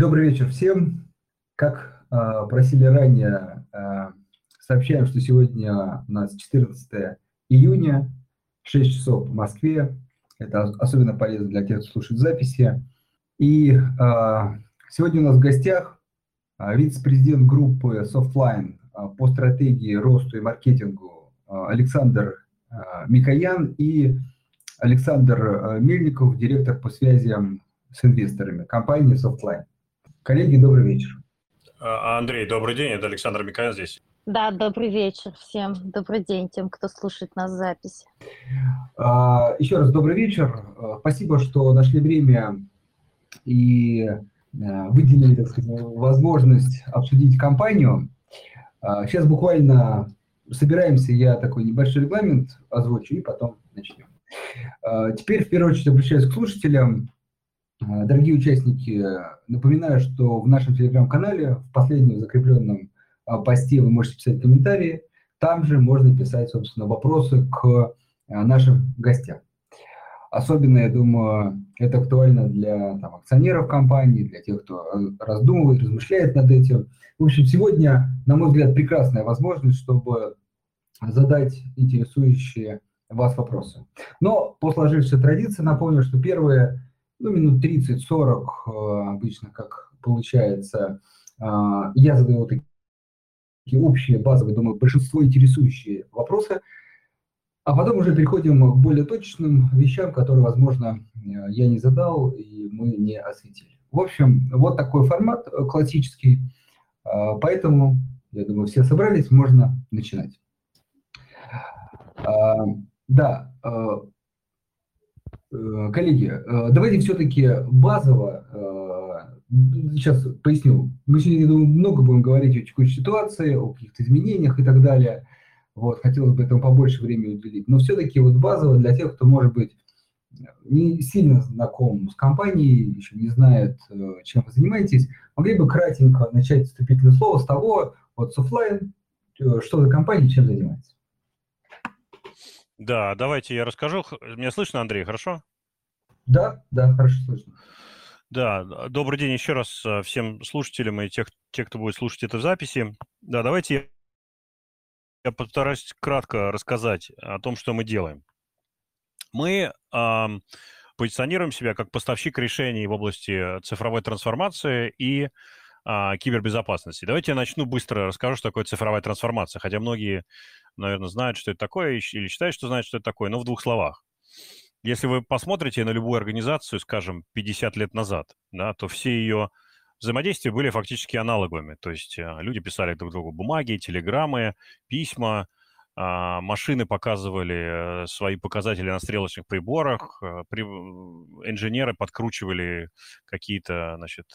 Добрый вечер всем. Как э, просили ранее, э, сообщаем, что сегодня у нас 14 июня, 6 часов в Москве. Это особенно полезно для тех, кто слушает записи. И э, сегодня у нас в гостях вице-президент группы Softline по стратегии росту и маркетингу Александр Микоян и Александр Мельников, директор по связям с инвесторами компании Softline. Коллеги, добрый вечер. А, Андрей, добрый день, это Александр Микоян здесь. Да, добрый вечер всем. Добрый день тем, кто слушает нас запись. А, еще раз добрый вечер. А, спасибо, что нашли время и выделили, так сказать, возможность обсудить компанию. Сейчас буквально собираемся, я такой небольшой регламент озвучу и потом начнем. Теперь, в первую очередь, обращаюсь к слушателям. Дорогие участники, напоминаю, что в нашем телеграм-канале, в последнем закрепленном а, посте вы можете писать комментарии. Там же можно писать, собственно, вопросы к а, нашим гостям. Особенно, я думаю, это актуально для там, акционеров компании, для тех, кто раздумывает, размышляет над этим. В общем, сегодня, на мой взгляд, прекрасная возможность, чтобы задать интересующие вас вопросы. Но по сложившейся традиции напомню, что первые ну, минут 30-40 э, обычно, как получается, а, я задаю вот такие общие, базовые, думаю, большинство интересующие вопросы, а потом уже переходим к более точным вещам, которые, возможно, я не задал и мы не осветили. В общем, вот такой формат э, классический, а, поэтому, я думаю, все собрались, можно начинать. А, да, э, Э, коллеги, э, давайте все-таки базово, э, сейчас поясню, мы сегодня, думаю, много будем говорить о текущей ситуации, о каких-то изменениях и так далее, вот, хотелось бы этому побольше времени уделить, но все-таки вот базово для тех, кто, может быть, не сильно знаком с компанией, еще не знает, чем вы занимаетесь, могли бы кратенько начать вступительное слово с того, вот Softline, что за компания, чем занимается. Да, давайте я расскажу. Меня слышно, Андрей, хорошо? Да, да, хорошо слышно. Да, добрый день еще раз э, всем слушателям и тех, тех, кто будет слушать это в записи. Да, давайте я постараюсь кратко рассказать о том, что мы делаем. Мы э, позиционируем себя как поставщик решений в области цифровой трансформации и э, кибербезопасности. Давайте я начну быстро расскажу, что такое цифровая трансформация, хотя многие наверное, знают, что это такое, или считают, что знают, что это такое, но в двух словах. Если вы посмотрите на любую организацию, скажем, 50 лет назад, да, то все ее взаимодействия были фактически аналоговыми. То есть э, люди писали друг другу бумаги, телеграммы, письма, а, машины показывали э, свои показатели на стрелочных приборах, э, инженеры подкручивали какие-то, значит,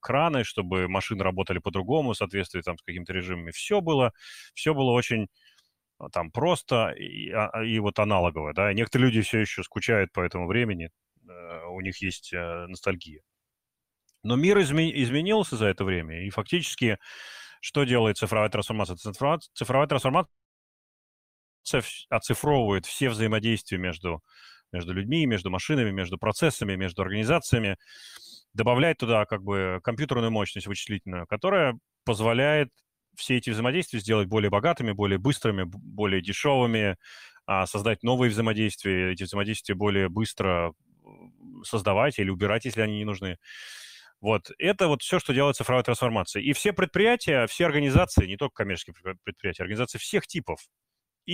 краны, чтобы машины работали по-другому, в соответствии там с какими-то режимами. Все было, все было очень а, там просто и, а, а, и вот аналоговое, да. Некоторые люди все еще скучают по этому времени, э, у них есть ностальгия. Но мир изме- изменился за это время, и фактически что делает цифровая трансформация? Цифровая, цифровая трансформация оцифровывает все взаимодействия между, между людьми, между машинами, между процессами, между организациями, добавляет туда как бы компьютерную мощность вычислительную, которая позволяет все эти взаимодействия сделать более богатыми, более быстрыми, более дешевыми, а, создать новые взаимодействия, эти взаимодействия более быстро создавать или убирать, если они не нужны. Вот, это вот все, что делает цифровая трансформация. И все предприятия, все организации, не только коммерческие предприятия, организации всех типов,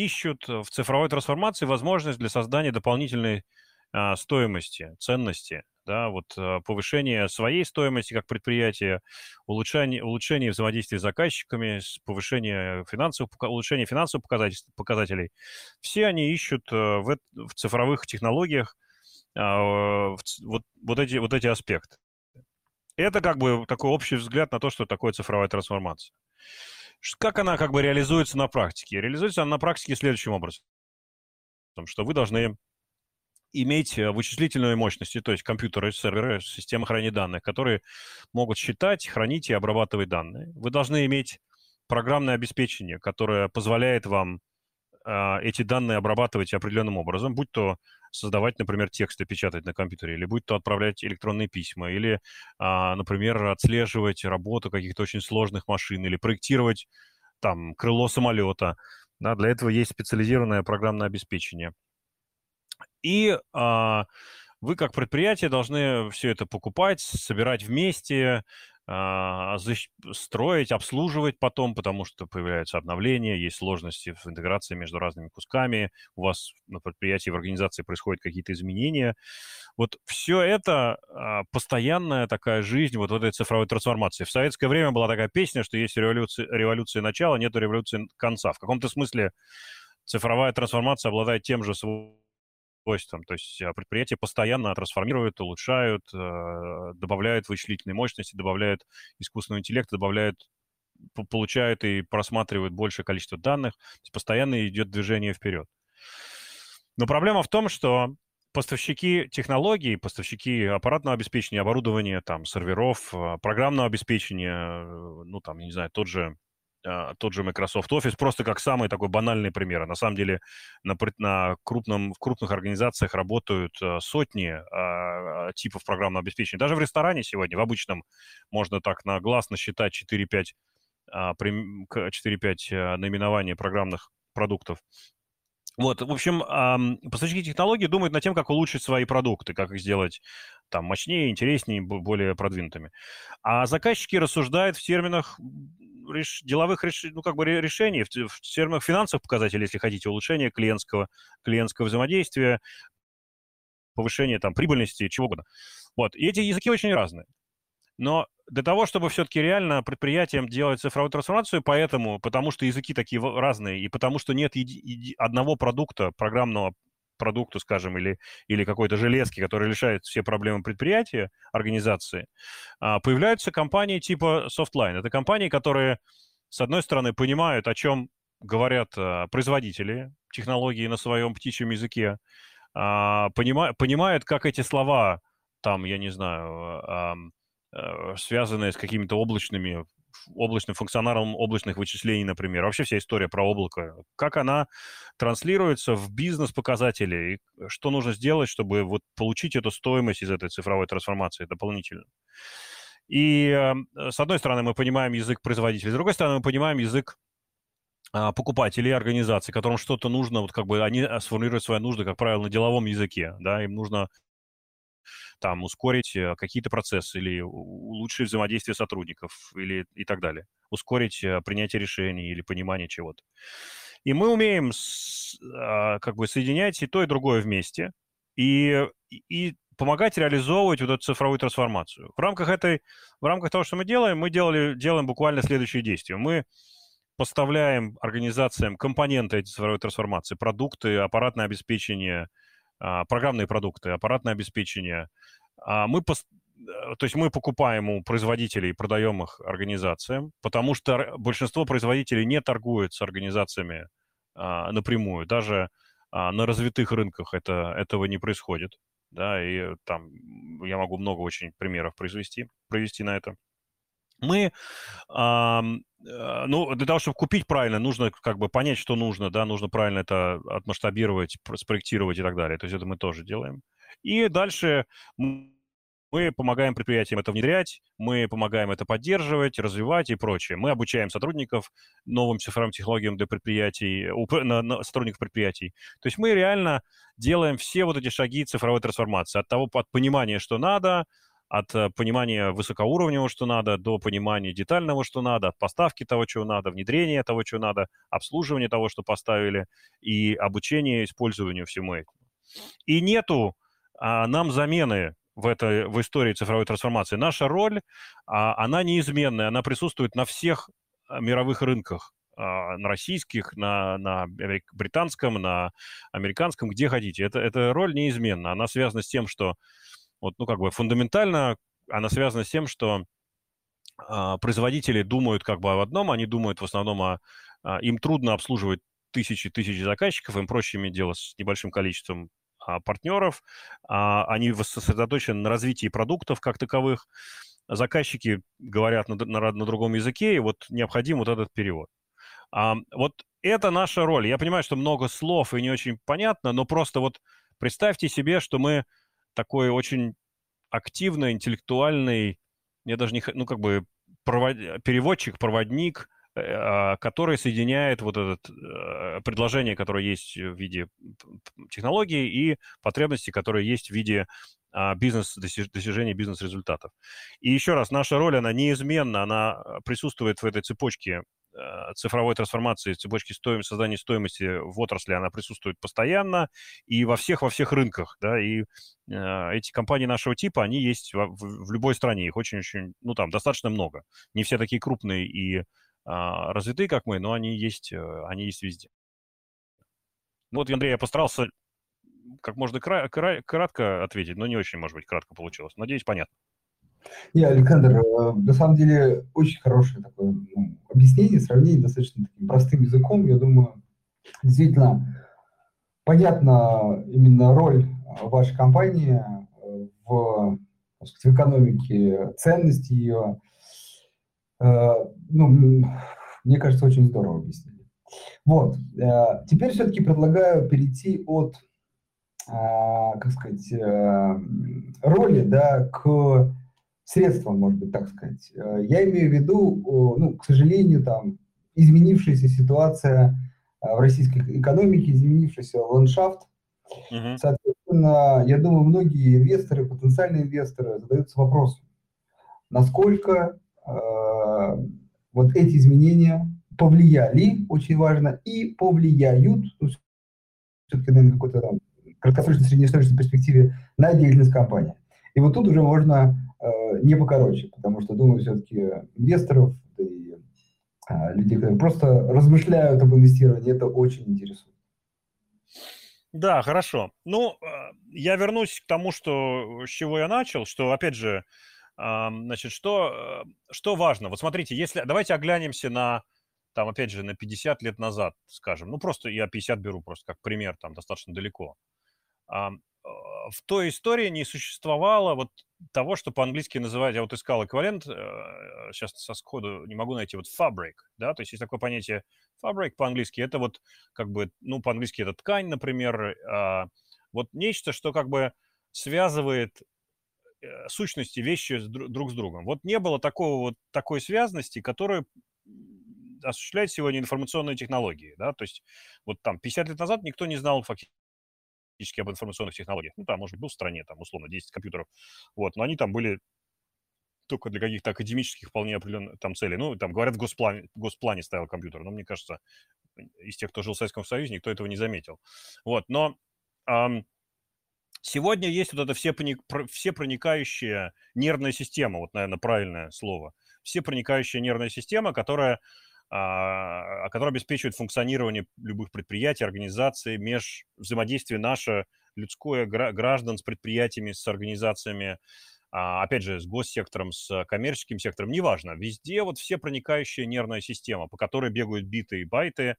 ищут в цифровой трансформации возможность для создания дополнительной а, стоимости, ценности да, вот э, повышение своей стоимости как предприятия, улучшение, улучшение взаимодействия с заказчиками, повышение финансовых, улучшение финансовых показателей. Все они ищут э, в, в цифровых технологиях а, вот, вот, эти, вот эти аспекты. Это как бы такой общий взгляд на то, что такое цифровая трансформация. Как она как бы реализуется на практике? Реализуется она на практике следующим образом. Что вы должны иметь э, вычислительные мощности, то есть компьютеры, серверы, системы хранения данных, которые могут считать, хранить и обрабатывать данные. Вы должны иметь программное обеспечение, которое позволяет вам э, эти данные обрабатывать определенным образом, будь то создавать, например, тексты, печатать на компьютере, или будь то отправлять электронные письма, или, а, например, отслеживать работу каких-то очень сложных машин, или проектировать там крыло самолета. Да, для этого есть специализированное программное обеспечение. И а, вы как предприятие должны все это покупать, собирать вместе, строить, обслуживать потом, потому что появляются обновления, есть сложности в интеграции между разными кусками, у вас на предприятии, в организации происходят какие-то изменения. Вот все это а, постоянная такая жизнь вот этой цифровой трансформации. В советское время была такая песня, что есть революция, революция начала, нет революции конца. В каком-то смысле цифровая трансформация обладает тем же свойством свойствам. То есть а, предприятия постоянно трансформируют, улучшают, э, добавляют вычислительные мощности, добавляют искусственный интеллект, добавляют получают и просматривают большее количество данных, то есть постоянно идет движение вперед. Но проблема в том, что поставщики технологий, поставщики аппаратного обеспечения, оборудования, там, серверов, а, программного обеспечения, э, ну, там, не знаю, тот же тот же Microsoft Office, просто как самый такой банальный пример. На самом деле на, на крупном, в крупных организациях работают а, сотни а, типов программного обеспечения. Даже в ресторане сегодня, в обычном, можно так на глаз насчитать 4-5 4-5 наименований программных продуктов. Вот, в общем, поставщики технологий думают над тем, как улучшить свои продукты, как их сделать там мощнее, интереснее, более продвинутыми. А заказчики рассуждают в терминах реш... деловых реш... ну, как бы решений, в, в терминах финансовых показателей, если хотите, улучшение клиентского, клиентского взаимодействия, повышение там прибыльности, чего угодно. Вот, и эти языки очень разные. Но для того, чтобы все-таки реально предприятиям делать цифровую трансформацию, поэтому, потому что языки такие разные, и потому что нет еди- еди- одного продукта, программного продукту, скажем, или, или какой-то железки, который решает все проблемы предприятия, организации, а, появляются компании типа Softline. Это компании, которые, с одной стороны, понимают, о чем говорят а, производители технологии на своем птичьем языке, а, понимают, как эти слова, там, я не знаю, связанные с какими-то облачными облачным функционалом облачных вычислений, например. Вообще вся история про облако. Как она транслируется в бизнес-показатели, и что нужно сделать, чтобы вот получить эту стоимость из этой цифровой трансформации дополнительно. И э, с одной стороны мы понимаем язык производителей, с другой стороны мы понимаем язык а, покупателей организаций, которым что-то нужно, вот как бы они а, сформулируют свои нужды, как правило, на деловом языке, да, им нужно там ускорить э, какие-то процессы или улучшить взаимодействие сотрудников или и так далее, ускорить э, принятие решений или понимание чего-то. И мы умеем а, как бы соединять и то, и другое вместе и, и помогать реализовывать вот эту цифровую трансформацию. В рамках этой, в рамках того, что мы делаем, мы делали, делаем буквально следующие действия. Мы поставляем организациям компоненты этой цифровой трансформации, продукты, аппаратное обеспечение, программные продукты, аппаратное обеспечение. А, мы. Э, то есть мы покупаем у производителей и продаем их организациям, потому что большинство производителей не торгуют с организациями а, напрямую. Даже на развитых рынках это, этого не происходит. Да, и там я могу много очень примеров произвести, провести на это. Мы, э, ну, для того, чтобы купить правильно, нужно как бы понять, что нужно, да, нужно правильно это отмасштабировать, спроектировать и так далее. То есть это мы тоже делаем. И дальше мы помогаем предприятиям это внедрять, мы помогаем это поддерживать, развивать и прочее. Мы обучаем сотрудников новым цифровым технологиям для предприятий, на, на сотрудников предприятий. То есть мы реально делаем все вот эти шаги цифровой трансформации. От того, от понимания, что надо, от э, понимания высокоуровневого, что надо, до понимания детального, что надо, от поставки того, чего надо, внедрения того, чего надо, обслуживания того, что поставили, и обучения использованию всему этому. И нету а, нам замены в, этой, в истории цифровой трансформации. Наша роль, а, она неизменная, она присутствует на всех а, мировых рынках, а, на российских, на, на британском, на американском, где хотите. Это, эта роль неизменна. Она связана с тем, что вот, ну, как бы фундаментально она связана с тем, что а, производители думают как бы об одном, они думают в основном о... А, им трудно обслуживать тысячи тысячи заказчиков, им проще иметь дело с небольшим количеством а, партнеров, а, они сосредоточены на развитии продуктов как таковых, заказчики говорят на, на, на другом языке, и вот необходим вот этот перевод. А, вот это наша роль. Я понимаю, что много слов и не очень понятно, но просто вот представьте себе, что мы такой очень активный, интеллектуальный, я даже не, ну, как бы провод... переводчик, проводник, а, который соединяет вот это э, предложение, которое есть в виде технологии, и потребности, которые есть в виде а, бизнес, достижения бизнес-результатов. И еще раз, наша роль, она неизменна, она присутствует в этой цепочке э, цифровой трансформации, цепочки стоимости, создания стоимости в отрасли, она присутствует постоянно и во всех, во всех рынках, да, и э, эти компании нашего типа, они есть в, в, в любой стране, их очень-очень, ну, там, достаточно много. Не все такие крупные и а, развитые, как мы, но они есть, э, они есть везде. Ну вот, Андрей, я постарался как можно кра- кра- кратко ответить, но не очень, может быть, кратко получилось. Надеюсь, понятно. Не, Александр, э, на самом деле очень хорошее такое ну, объяснение, сравнение достаточно таким простым языком. Я думаю, действительно понятна именно роль э, вашей компании в, сказать, в экономике, ценности ее, Э, ну, мне кажется, очень здорово объяснили. Вот, э, теперь все-таки предлагаю перейти от, э, как сказать, роли, да, к средствам, может быть, так сказать. Я имею в виду, ну, к сожалению, там, изменившаяся ситуация в российской экономике, изменившийся ландшафт. Угу. Соответственно, я думаю, многие инвесторы, потенциальные инвесторы задаются вопросом, насколько Э, вот эти изменения повлияли, очень важно, и повлияют, ну, все-таки, наверное, какой-то там краткосрочной, среднесрочной перспективе на деятельность компании. И вот тут уже можно э, не покороче, потому что, думаю, все-таки инвесторов и э, людей, которые просто размышляют об инвестировании, это очень интересует. Да, хорошо. Ну, э, я вернусь к тому, что, с чего я начал, что, опять же, Значит, что, э, что важно? Вот смотрите, если давайте оглянемся на, там, опять же, на 50 лет назад, скажем. Ну, просто я 50 беру просто как пример, там, достаточно далеко. Э, в той истории не существовало вот того, что по-английски называют, я вот искал эквивалент, сейчас э, со сходу не могу найти, вот fabric, да, то есть есть такое понятие fabric по-английски, это вот как бы, ну, по-английски это ткань, например, а, вот нечто, что как бы связывает Э, сущности вещи друг с другом. Вот не было такого вот такой связности, которая осуществляет сегодня информационные технологии, да, то есть вот там 50 лет назад никто не знал фактически об информационных технологиях. Ну, там, может быть, был в стране, там, условно, 10 компьютеров, вот, но они там были только для каких-то академических вполне определенных там целей. Ну, там, говорят, в госплане, в госплане стоял компьютер, но мне кажется, из тех, кто жил в Советском Союзе, никто этого не заметил. Вот, но эм, Сегодня есть вот это все, все проникающая нервная система, вот, наверное, правильное слово. Все проникающая нервная система, которая, а, которая обеспечивает функционирование любых предприятий, организаций, меж взаимодействие наше людское граждан с предприятиями, с организациями, а, опять же, с госсектором, с коммерческим сектором, неважно. Везде вот все проникающая нервная система, по которой бегают биты и байты,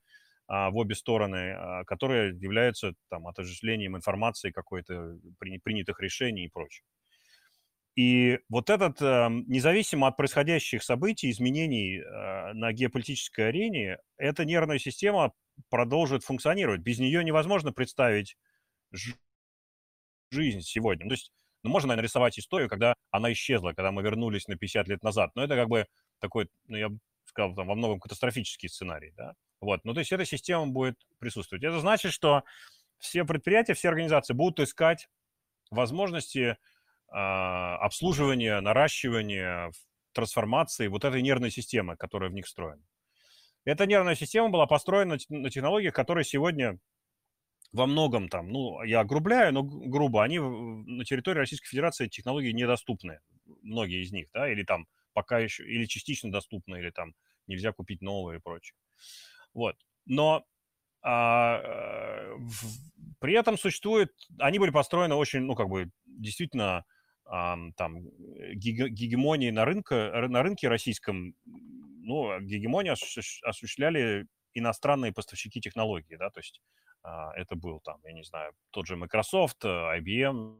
а, в обе стороны, а, которые являются там отождествлением информации какой-то, принятых решений и прочее. И вот этот, эм, независимо от происходящих событий, изменений э, на геополитической арене, эта нервная система продолжит функционировать. Без нее невозможно представить жизнь сегодня. Ну, то есть, ну, можно, наверное, рисовать историю, когда она исчезла, когда мы вернулись на 50 лет назад. Но это как бы такой, ну, я бы сказал, там, во многом катастрофический сценарий, да. Вот, ну то есть эта система будет присутствовать. Это значит, что все предприятия, все организации будут искать возможности обслуживания, наращивания, трансформации вот этой нервной системы, которая в них встроена. Эта нервная система была построена на технологиях, которые сегодня во многом там, ну, я огрубляю, но грубо, они на территории Российской Федерации технологии недоступны, многие из них, да, или там пока еще, или частично доступны, или там нельзя купить новые и прочее. Вот. Но а, э, в, при этом существует, они были построены очень, ну, как бы, действительно, а, там, гегемонии на, рынке, на рынке российском, ну, гегемонию осуществляли иностранные поставщики технологий, да, то есть а, это был там, я не знаю, тот же Microsoft, IBM,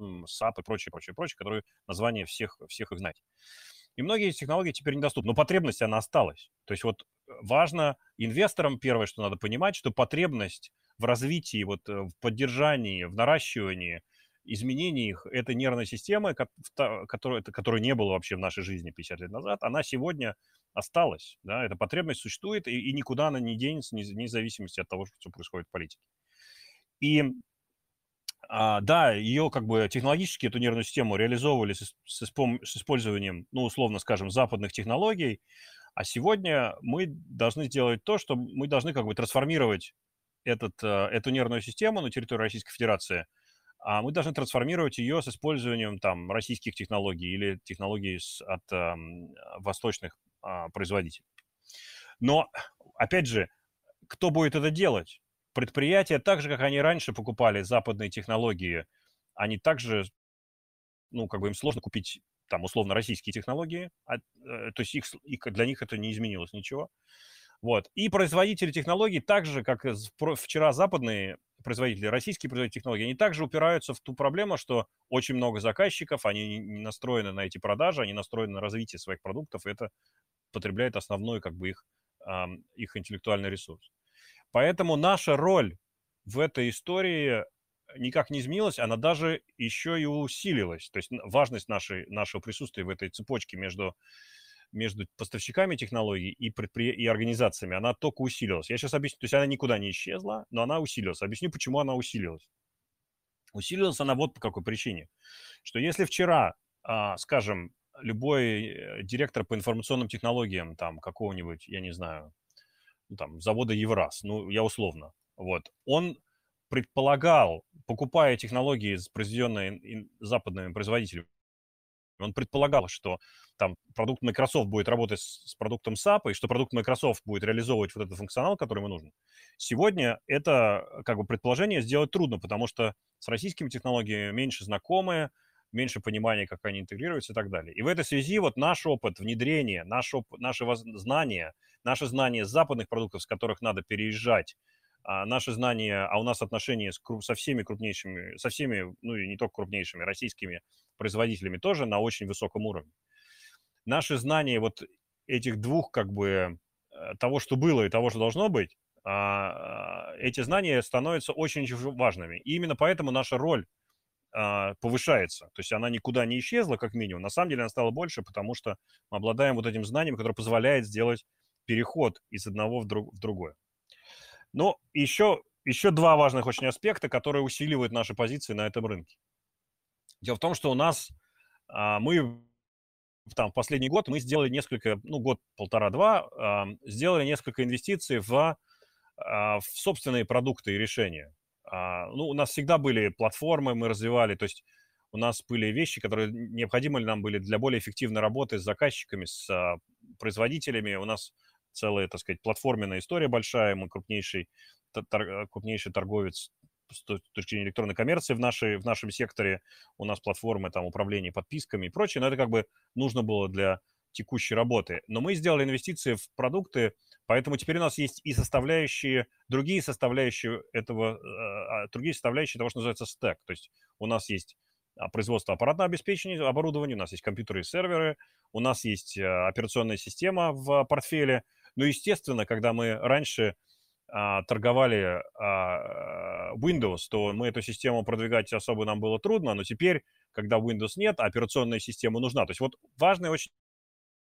SAP и прочее, прочее, прочее, которые название всех, всех их знать. И многие из технологий теперь недоступны, но потребность, она осталась. То есть вот важно инвесторам, первое, что надо понимать, что потребность в развитии, вот в поддержании, в наращивании изменений их, эта нервная система, которая, которая не было вообще в нашей жизни 50 лет назад, она сегодня осталась. Да? Эта потребность существует, и, и никуда она не денется, вне зависимости от того, что происходит в политике. И а, да, ее как бы технологически, эту нервную систему реализовывали с, с, с использованием, ну, условно скажем, западных технологий, а сегодня мы должны сделать то, что мы должны как бы трансформировать этот, э, эту нервную систему на территории Российской Федерации – а мы должны трансформировать ее с использованием там российских технологий или технологий с, от э, восточных э, производителей. Но, опять же, кто будет это делать? Предприятия, так же, как они раньше покупали западные технологии, они также, ну, как бы им сложно купить там условно российские технологии, а, э, то есть их, их, для них это не изменилось ничего. Вот. И производители технологий, так же, как вчера западные производители, российские производители технологий, они также упираются в ту проблему, что очень много заказчиков, они не настроены на эти продажи, они настроены на развитие своих продуктов, и это потребляет основной как бы их, их интеллектуальный ресурс. Поэтому наша роль в этой истории никак не изменилась, она даже еще и усилилась. То есть важность нашей, нашего присутствия в этой цепочке между между поставщиками технологий и, предпри... и организациями, она только усилилась. Я сейчас объясню, то есть она никуда не исчезла, но она усилилась. Объясню, почему она усилилась. Усилилась она вот по какой причине. Что если вчера, а, скажем, любой э, директор по информационным технологиям, там, какого-нибудь, я не знаю, ну, там, завода Евраз, ну, я условно, вот, он предполагал, покупая технологии, произведенные западными производителями, он предполагал, что там продукт Microsoft будет работать с, продуктом SAP, и что продукт Microsoft будет реализовывать вот этот функционал, который ему нужен. Сегодня это как бы предположение сделать трудно, потому что с российскими технологиями меньше знакомые, меньше понимания, как они интегрируются и так далее. И в этой связи вот наш опыт внедрения, наш оп- наши знания, наши знания западных продуктов, с которых надо переезжать, а наши знания, а у нас отношения с, со всеми крупнейшими, со всеми, ну и не только крупнейшими, российскими производителями тоже на очень высоком уровне наши знания вот этих двух, как бы, э, того, что было и того, что должно быть, а, а, эти знания становятся очень важными. И именно поэтому наша роль а, повышается. То есть она никуда не исчезла, как минимум. На самом деле она стала больше, потому что мы обладаем вот этим знанием, которое позволяет сделать переход из одного в, друг, в другое. Но еще, еще два важных очень аспекта, которые усиливают наши позиции на этом рынке. Дело в том, что у нас мы там, в последний год мы сделали несколько, ну, год, полтора-два, э, сделали несколько инвестиций в, э, в собственные продукты и решения. Ну, у нас всегда были платформы, мы развивали, то есть у нас были вещи, которые необходимы нам были для более эффективной работы с заказчиками, с производителями. У нас целая, так сказать, платформенная история большая, мы крупнейший, тор, крупнейший торговец с точки электронной коммерции в, нашей, в нашем секторе. У нас платформы там управления подписками и прочее, но это как бы нужно было для текущей работы. Но мы сделали инвестиции в продукты, поэтому теперь у нас есть и составляющие, другие составляющие этого, а, другие составляющие того, что называется стек. То есть у нас есть а, производство аппаратного обеспечения, оборудования, у нас есть компьютеры и серверы, у нас есть а, операционная система в портфеле. Ну, естественно, когда мы раньше а, торговали а, Windows, то мы эту систему продвигать особо нам было трудно, но теперь, когда Windows нет, операционная система нужна. То есть вот важный очень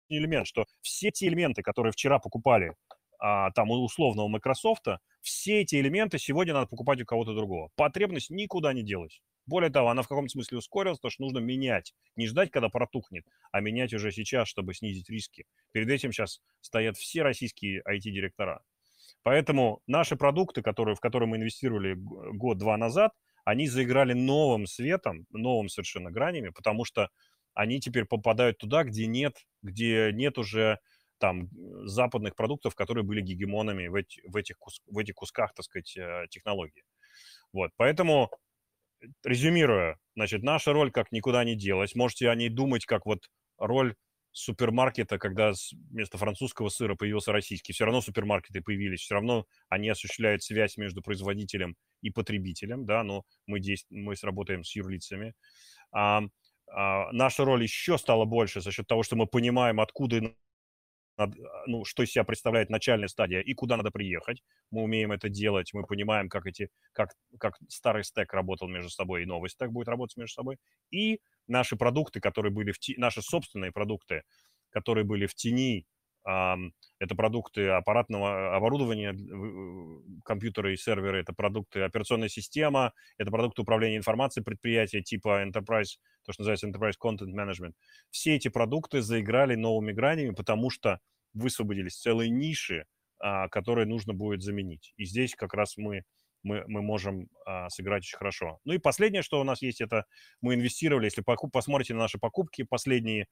элемент, что все те элементы, которые вчера покупали а, там условно у Microsoft, все эти элементы сегодня надо покупать у кого-то другого. Потребность никуда не делась. Более того, она в каком-то смысле ускорилась, потому что нужно менять. Не ждать, когда протухнет, а менять уже сейчас, чтобы снизить риски. Перед этим сейчас стоят все российские IT-директора. Поэтому наши продукты, которые, в которые мы инвестировали год-два назад, они заиграли новым светом, новым совершенно гранями, потому что они теперь попадают туда, где нет, где нет уже там западных продуктов, которые были гегемонами в, эти, в, этих, кус, в этих кусках, так сказать, э, технологий. Вот, поэтому, резюмируя, значит, наша роль как никуда не делась. Можете о ней думать как вот роль супермаркета, когда вместо французского сыра появился российский, все равно супермаркеты появились, все равно они осуществляют связь между производителем и потребителем, да, но мы, действ... мы сработаем с юрлицами. А, а, наша роль еще стала больше за счет того, что мы понимаем, откуда ну, что из себя представляет начальная стадия и куда надо приехать. Мы умеем это делать, мы понимаем, как, эти, как, как старый стек работал между собой и новый стек будет работать между собой. И наши продукты, которые были в тени, наши собственные продукты, которые были в тени это продукты аппаратного оборудования, компьютеры и серверы, это продукты операционная система, это продукты управления информацией предприятия типа Enterprise, то, что называется Enterprise Content Management. Все эти продукты заиграли новыми гранями, потому что высвободились целые ниши, а, которые нужно будет заменить. И здесь как раз мы мы, мы можем а, сыграть очень хорошо. Ну и последнее, что у нас есть, это мы инвестировали, если покуп, посмотрите на наши покупки последние,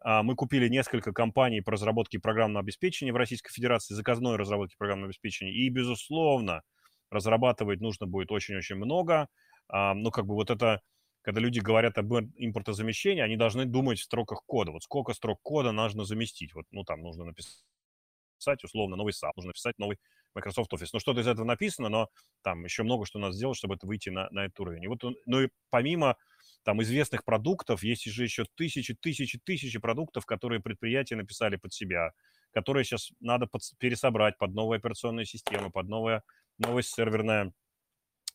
а, мы купили несколько компаний по разработке программного обеспечения в Российской Федерации, заказной разработки программного обеспечения. И, безусловно, разрабатывать нужно будет очень-очень много. А, ну, как бы вот это, когда люди говорят об импортозамещении, они должны думать в строках кода. Вот сколько строк кода нужно заместить. Вот, ну, там нужно написать, условно, новый SAP, нужно написать новый Microsoft Office. Ну, что-то из этого написано, но там еще много что надо сделать, чтобы это выйти на, на этот уровень. И вот, ну, и помимо там известных продуктов, есть же еще тысячи, тысячи, тысячи продуктов, которые предприятия написали под себя, которые сейчас надо под, пересобрать под новые операционные системы, под новое, новое серверное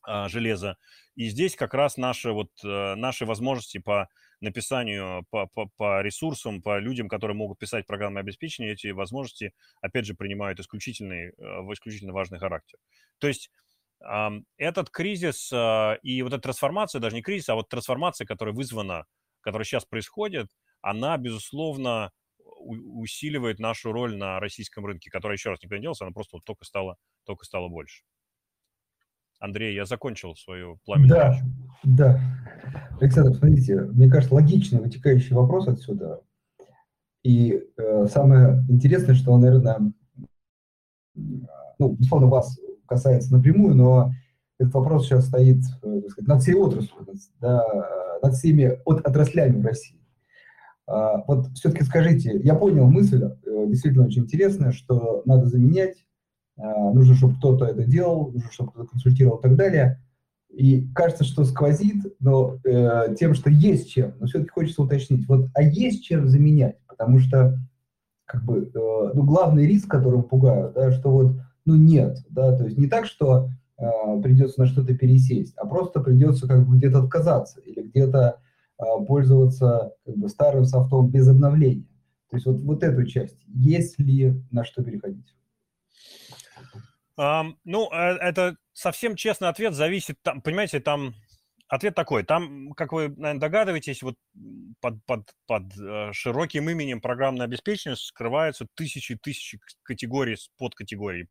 а, железо. И здесь как раз наши, вот, а, наши возможности по написанию, по, по, по ресурсам, по людям, которые могут писать программное обеспечение, эти возможности, опять же, принимают исключительный, а, исключительно важный характер. То есть этот кризис а, и вот эта трансформация, даже не кризис, а вот трансформация, которая вызвана, которая сейчас происходит, она, безусловно, усиливает нашу роль на российском рынке, которая, еще раз, никуда не делась, она просто вот только стала, только стала больше. Андрей, я закончил свою пламенную Да, речь. да. Александр, смотрите, мне кажется, логичный вытекающий вопрос отсюда. И э, самое интересное, что наверное, ну, безусловно, вас касается напрямую, но этот вопрос сейчас стоит э, сказать, над всей отраслью, да, над всеми от, отраслями в России. А, вот все-таки скажите, я понял мысль, э, действительно очень интересная, что надо заменять, нужно, чтобы кто-то это делал, нужно, чтобы кто-то консультировал и так далее. И кажется, что сквозит, но э, тем, что есть чем, но все-таки хочется уточнить, вот, а есть чем заменять? Потому что, как бы, э, ну, главный риск, которым пугаю, да, что вот ну, нет, да, то есть не так, что э, придется на что-то пересесть, а просто придется как бы где-то отказаться или где-то э, пользоваться как бы старым софтом без обновления. То есть вот, вот эту часть, есть ли на что переходить? Ну, э, это совсем честный ответ, зависит, там, понимаете, там ответ такой, там, как вы, наверное, догадываетесь, вот под, под, под э, широким именем программное обеспечение скрываются тысячи тысячи категорий, подкатегорий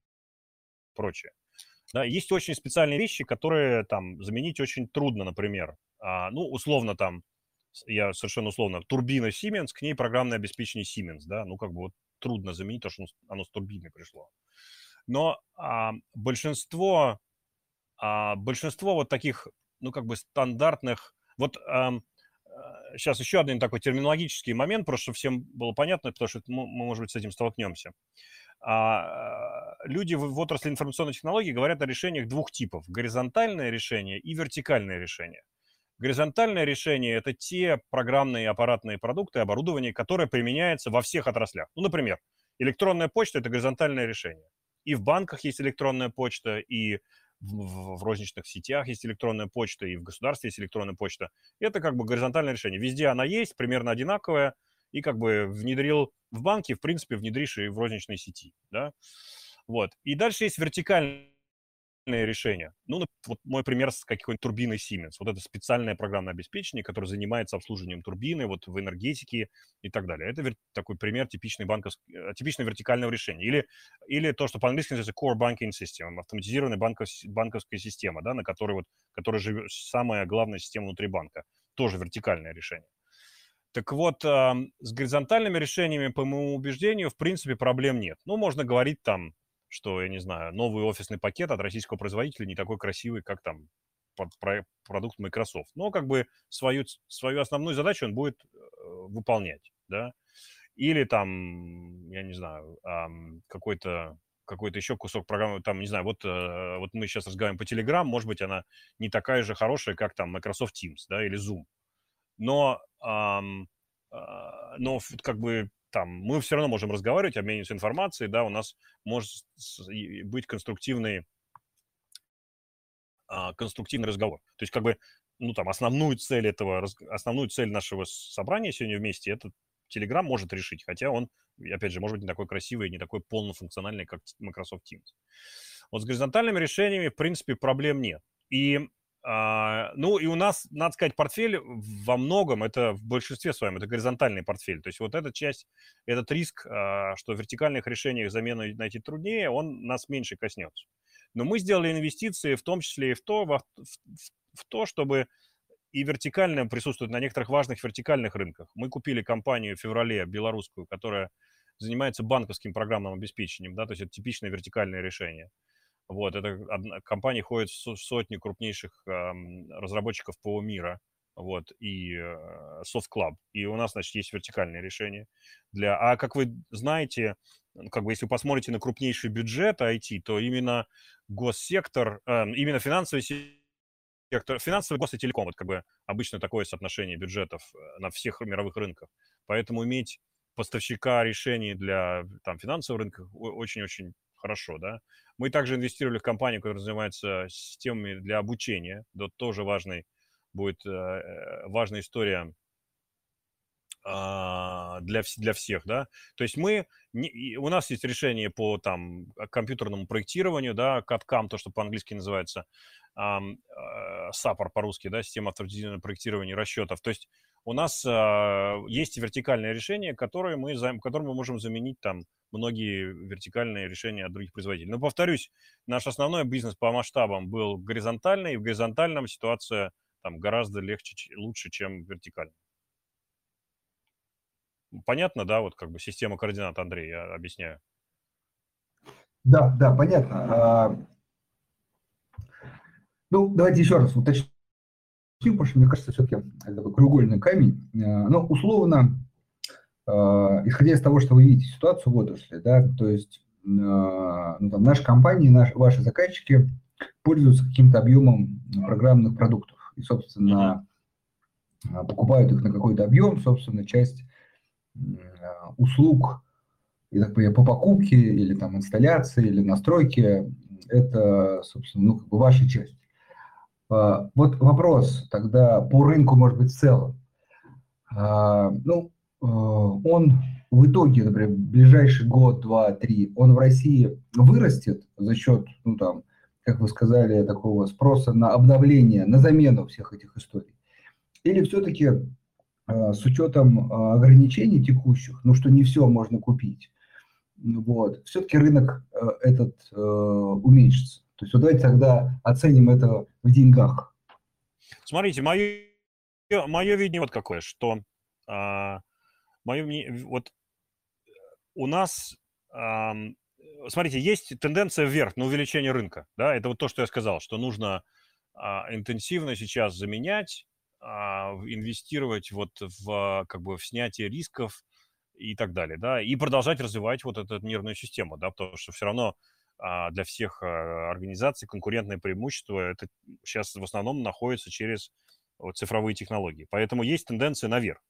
прочее. Да, есть очень специальные вещи, которые там заменить очень трудно, например. А, ну, условно там, я совершенно условно, турбина Siemens, к ней программное обеспечение Siemens, да, ну, как бы вот трудно заменить, потому что оно с турбиной пришло. Но а, большинство, а, большинство вот таких, ну, как бы стандартных, вот а, сейчас еще один такой терминологический момент, просто чтобы всем было понятно, потому что мы, может быть, с этим столкнемся. А, люди в, в отрасли информационной технологии говорят о решениях двух типов. Горизонтальное решение и вертикальное решение. Горизонтальное решение – это те программные аппаратные продукты, оборудование, которое применяется во всех отраслях. Ну, например, электронная почта – это горизонтальное решение. И в банках есть электронная почта, и в, в, розничных сетях есть электронная почта, и в государстве есть электронная почта. Это как бы горизонтальное решение. Везде она есть, примерно одинаковая, и как бы внедрил в банке, в принципе, внедришь и в розничной сети, да. Вот. И дальше есть вертикальное решение. Ну, вот мой пример с какой-нибудь турбиной Siemens. Вот это специальное программное обеспечение, которое занимается обслуживанием турбины вот в энергетике и так далее. Это такой пример типичной, банковской, э, типичной вертикального решения. Или, или то, что по-английски называется core banking system, автоматизированная банков, банковская система, да, на которой вот, которая живет, самая главная система внутри банка. Тоже вертикальное решение. Так вот, с горизонтальными решениями, по моему убеждению, в принципе, проблем нет. Ну, можно говорить там, что, я не знаю, новый офисный пакет от российского производителя не такой красивый, как там продукт Microsoft. Но как бы свою, свою основную задачу он будет э, выполнять, да. Или там, я не знаю, какой-то какой-то еще кусок программы, там, не знаю, вот, э, вот мы сейчас разговариваем по Telegram, может быть, она не такая же хорошая, как там Microsoft Teams, да, или Zoom но, но как бы там мы все равно можем разговаривать, обмениваться информацией, да, у нас может быть конструктивный, а, конструктивный разговор. То есть как бы, ну там, основную цель этого, основную цель нашего собрания сегодня вместе, это Telegram может решить, хотя он, опять же, может быть не такой красивый, не такой полнофункциональный, как Microsoft Teams. Вот с горизонтальными решениями, в принципе, проблем нет. И ну и у нас, надо сказать, портфель во многом, это в большинстве своем, это горизонтальный портфель. То есть вот эта часть, этот риск, а, что в вертикальных решениях замену найти труднее, он нас меньше коснется. Но мы сделали инвестиции в том числе и в то, в, в, в то чтобы и вертикально присутствовать на некоторых важных вертикальных рынках. Мы купили компанию в феврале белорусскую, которая занимается банковским программным обеспечением, да, то есть это типичное вертикальное решение. Вот, эта компания ходит в сотни крупнейших разработчиков ПО мира, вот, и э, Soft Club. И у нас, значит, есть вертикальное решение. Для... А как вы знаете, как бы если вы посмотрите на крупнейший бюджет IT, то именно госсектор, э, именно финансовый сектор, финансовый гос и телеком, вот как бы обычно такое соотношение бюджетов э, на всех мировых рынках. Поэтому иметь поставщика решений для там, финансового рынка очень-очень хорошо, да. Мы также инвестировали в компанию, которая занимается системами для обучения. Это тоже важный, будет э, э, важная история а, для, для всех, да. То есть мы, не, у нас есть решение по там компьютерному проектированию, да, CAD-CAM, то, что по-английски называется, SAPR э, по-русски, да, система автоматизированного проектирования расчетов. То есть у нас э, есть вертикальное решение, которое мы, которым мы можем заменить там многие вертикальные решения от других производителей. Но повторюсь, наш основной бизнес по масштабам был горизонтальный, и в горизонтальном ситуация там гораздо легче, лучше, чем вертикально. Понятно, да, вот как бы система координат, Андрей, я объясняю. Да, да, понятно. А, ну, давайте еще раз уточним потому что, мне кажется, все-таки это такой краеугольный камень. Э, Но условно, э, исходя из того, что вы видите ситуацию в отрасли, да, то есть э, ну, там, наши компании, наши, ваши заказчики пользуются каким-то объемом программных продуктов и, собственно, покупают их на какой-то объем, собственно, часть услуг и, так по покупке или там инсталляции или настройки, это, собственно, ну, как бы ваша часть. А, вот вопрос тогда по рынку, может быть, в целом. А, ну, а, он в итоге, например, ближайший год, два, три, он в России вырастет за счет, ну там, как вы сказали, такого спроса на обновление, на замену всех этих историй? Или все-таки с учетом ограничений текущих, ну что не все можно купить, вот, все-таки рынок этот уменьшится? То есть вот давайте тогда оценим это в деньгах. Смотрите, мое, мое видение вот какое, что а, мое, вот у нас, а, смотрите, есть тенденция вверх на увеличение рынка, да, это вот то, что я сказал, что нужно а, интенсивно сейчас заменять, а, инвестировать вот в, как бы, в снятие рисков и так далее, да, и продолжать развивать вот эту нервную систему, да, потому что все равно для всех а, организаций конкурентное преимущество это сейчас в основном находится через цифровые технологии. Поэтому есть тенденция наверх.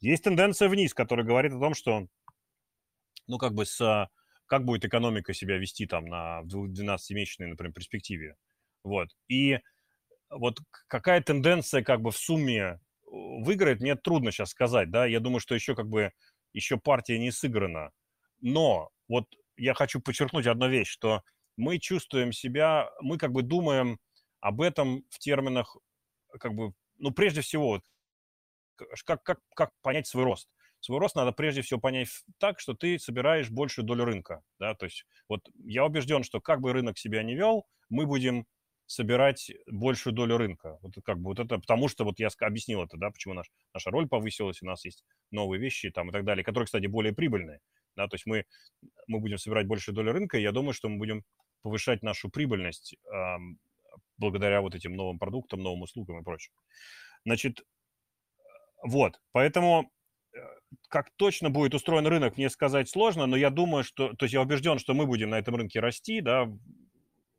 Есть тенденция вниз, которая говорит о том, что, ну, как бы с, как будет экономика себя вести там на 12-месячной, например, перспективе. Вот. И вот какая тенденция как бы в сумме выиграет, мне трудно сейчас сказать, да, я думаю, что еще как бы, еще партия не сыграна. Но вот я хочу подчеркнуть одну вещь, что мы чувствуем себя, мы как бы думаем об этом в терминах, как бы, ну, прежде всего, как, как, как понять свой рост. Свой рост надо прежде всего понять так, что ты собираешь большую долю рынка, да, то есть вот я убежден, что как бы рынок себя не вел, мы будем собирать большую долю рынка. Вот как бы вот это, потому что вот я объяснил это, да, почему наш, наша роль повысилась, у нас есть новые вещи там и так далее, которые, кстати, более прибыльные да, то есть мы, мы будем собирать большую долю рынка, и я думаю, что мы будем повышать нашу прибыльность э, благодаря вот этим новым продуктам, новым услугам и прочему. Значит, вот, поэтому э, как точно будет устроен рынок, мне сказать сложно, но я думаю, что, то есть я убежден, что мы будем на этом рынке расти, да,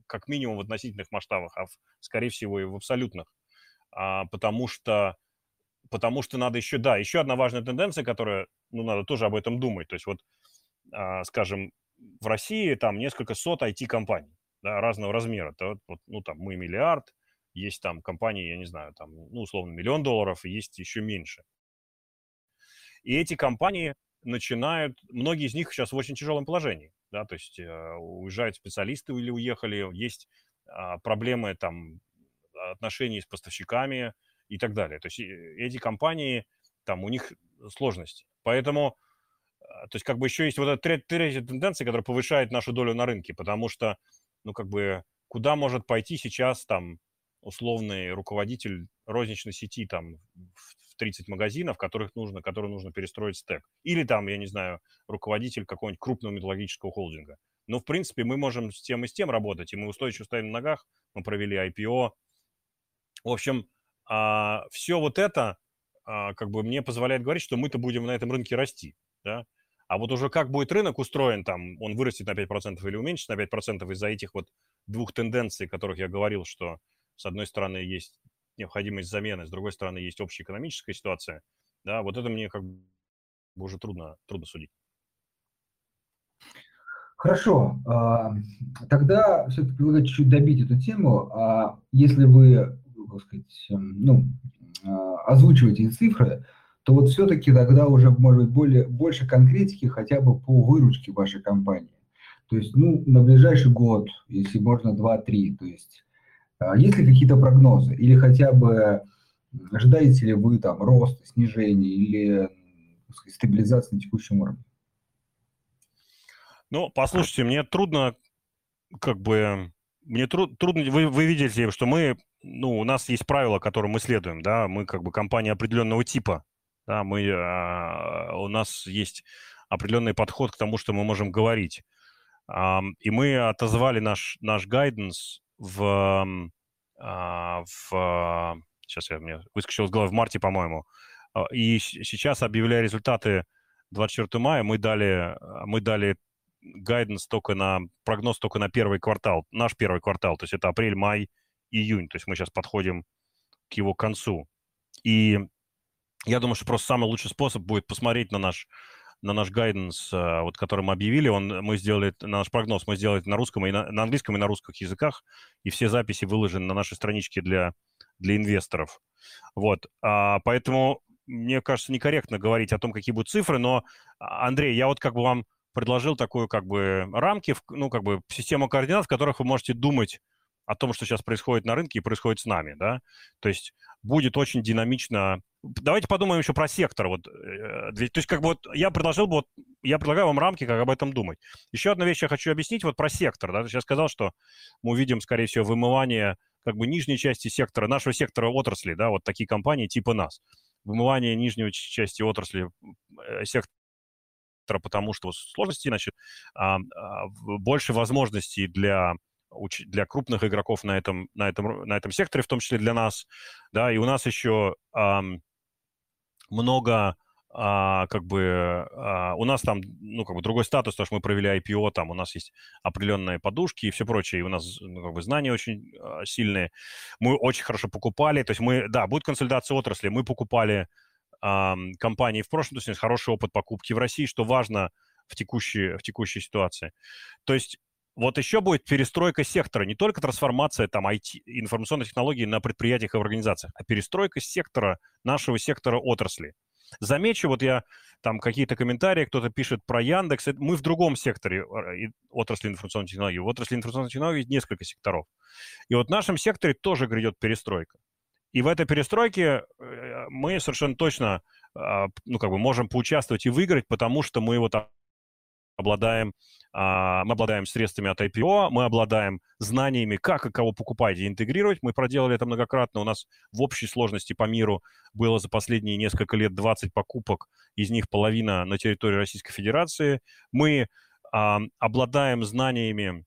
как минимум в относительных масштабах, а в, скорее всего и в абсолютных, а, потому что потому что надо еще, да, еще одна важная тенденция, которая, ну, надо тоже об этом думать. То есть вот, скажем, в России там несколько сот IT-компаний, да, разного размера. То, вот, ну, там мы миллиард, есть там компании, я не знаю, там, ну, условно, миллион долларов, есть еще меньше. И эти компании начинают, многие из них сейчас в очень тяжелом положении, да, то есть э, уезжают специалисты или уехали, есть э, проблемы там отношений с поставщиками и так далее. То есть эти компании, там у них сложности. Поэтому, э, то есть как бы еще есть вот эта третья тенденция, которая повышает нашу долю на рынке, потому что, ну, как бы, куда может пойти сейчас там условный руководитель розничной сети там в 30 магазинов, которых нужно, которые нужно перестроить стек. Или там, я не знаю, руководитель какого-нибудь крупного металлургического холдинга. Но, в принципе, мы можем с тем и с тем работать, и мы устойчиво стоим на ногах, мы провели IPO. В общем, а, все вот это а, как бы мне позволяет говорить, что мы-то будем на этом рынке расти, да, а вот уже как будет рынок устроен, там, он вырастет на 5% или уменьшится на 5% из-за этих вот двух тенденций, о которых я говорил, что с одной стороны, есть необходимость замены, с другой стороны, есть общая экономическая ситуация. Да, вот это мне как бы уже трудно, трудно судить. Хорошо. А, тогда все-таки предлагаю чуть-чуть добить эту тему. А если вы, так сказать, эм, ну, а, озвучиваете цифры, то вот все-таки тогда уже может быть более, больше конкретики хотя бы по выручке вашей компании. То есть, ну, на ближайший год, если можно, 2-3, то есть а есть ли какие-то прогнозы или хотя бы ожидаете ли вы там роста, снижения или сказать, стабилизации на текущем уровне? Ну, послушайте, мне трудно, как бы, мне труд, трудно, вы, вы видите, что мы, ну, у нас есть правила, которым мы следуем, да, мы как бы компания определенного типа, да, мы, а, у нас есть определенный подход к тому, что мы можем говорить. А, и мы отозвали наш, наш guidance в, а, в сейчас я мне выскочил из головы в марте, по-моему, а, и сейчас, объявляя результаты 24 мая, мы дали, мы дали гайденс только на, прогноз только на первый квартал, наш первый квартал, то есть это апрель, май, июнь, то есть мы сейчас подходим к его концу. И я думаю, что просто самый лучший способ будет посмотреть на наш на наш гайденс, э, вот, который мы объявили, он, мы сделали, на наш прогноз мы сделали на русском и на, на английском и на русских языках, и все записи выложены на нашей страничке для, для инвесторов. Вот, а, поэтому мне кажется некорректно говорить о том, какие будут цифры, но, а, Андрей, я вот как бы вам предложил такую как бы рамки, ну, как бы систему координат, в которых вы можете думать о том, что сейчас происходит на рынке и происходит с нами, да, то есть будет очень динамично. Давайте подумаем еще про сектор. Вот, э, то есть как бы вот я предложил бы, вот, я предлагаю вам рамки, как об этом думать. Еще одна вещь я хочу объяснить вот про сектор. Да? Я сказал, что мы увидим, скорее всего, вымывание как бы нижней части сектора, нашего сектора отрасли, да, вот такие компании типа нас. Вымывание нижней части отрасли э, сектора потому что сложности, значит, а, а, больше возможностей для для крупных игроков на этом, на этом, на этом секторе, в том числе для нас, да, и у нас еще много а, как бы а, у нас там, ну, как бы другой статус, потому что мы провели IPO, там у нас есть определенные подушки и все прочее, и у нас, ну, как бы знания очень а, сильные. Мы очень хорошо покупали, то есть мы, да, будет консолидация отрасли, мы покупали а, компании в прошлом, то есть у нас хороший опыт покупки в России, что важно в текущей, в текущей ситуации. То есть вот еще будет перестройка сектора, не только трансформация там IT, информационных технологий на предприятиях и в организациях, а перестройка сектора, нашего сектора отрасли. Замечу, вот я там какие-то комментарии, кто-то пишет про Яндекс, мы в другом секторе э, отрасли информационной технологии. В отрасли информационной технологии несколько секторов. И вот в нашем секторе тоже грядет перестройка. И в этой перестройке э, мы совершенно точно а, ну, как бы можем поучаствовать и выиграть, потому что мы вот обладаем а, мы обладаем средствами от IPO, мы обладаем знаниями, как и кого покупать и интегрировать. Мы проделали это многократно. У нас в общей сложности по миру было за последние несколько лет 20 покупок, из них половина на территории Российской Федерации. Мы обладаем знаниями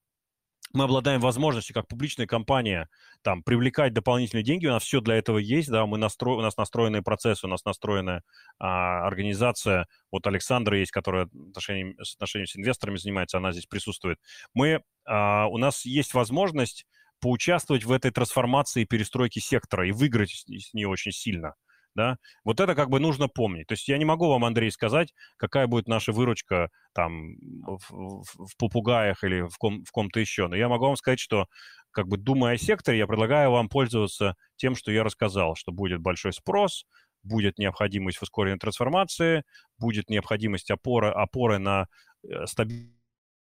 мы обладаем возможностью, как публичная компания, там, привлекать дополнительные деньги. У нас все для этого есть, да, мы настро... у нас настроенные процессы, у нас настроенная а, организация. Вот Александра есть, которая отношением, с отношениями с инвесторами занимается, она здесь присутствует. Мы, а, у нас есть возможность поучаствовать в этой трансформации и перестройке сектора и выиграть с, нее очень сильно. Да, вот это как бы нужно помнить. То есть я не могу вам, Андрей, сказать, какая будет наша выручка там в, в, в попугаях или в, ком, в ком-то еще, но я могу вам сказать, что как бы думая о секторе, я предлагаю вам пользоваться тем, что я рассказал, что будет большой спрос, будет необходимость в ускоренной трансформации, будет необходимость опоры, опоры на э,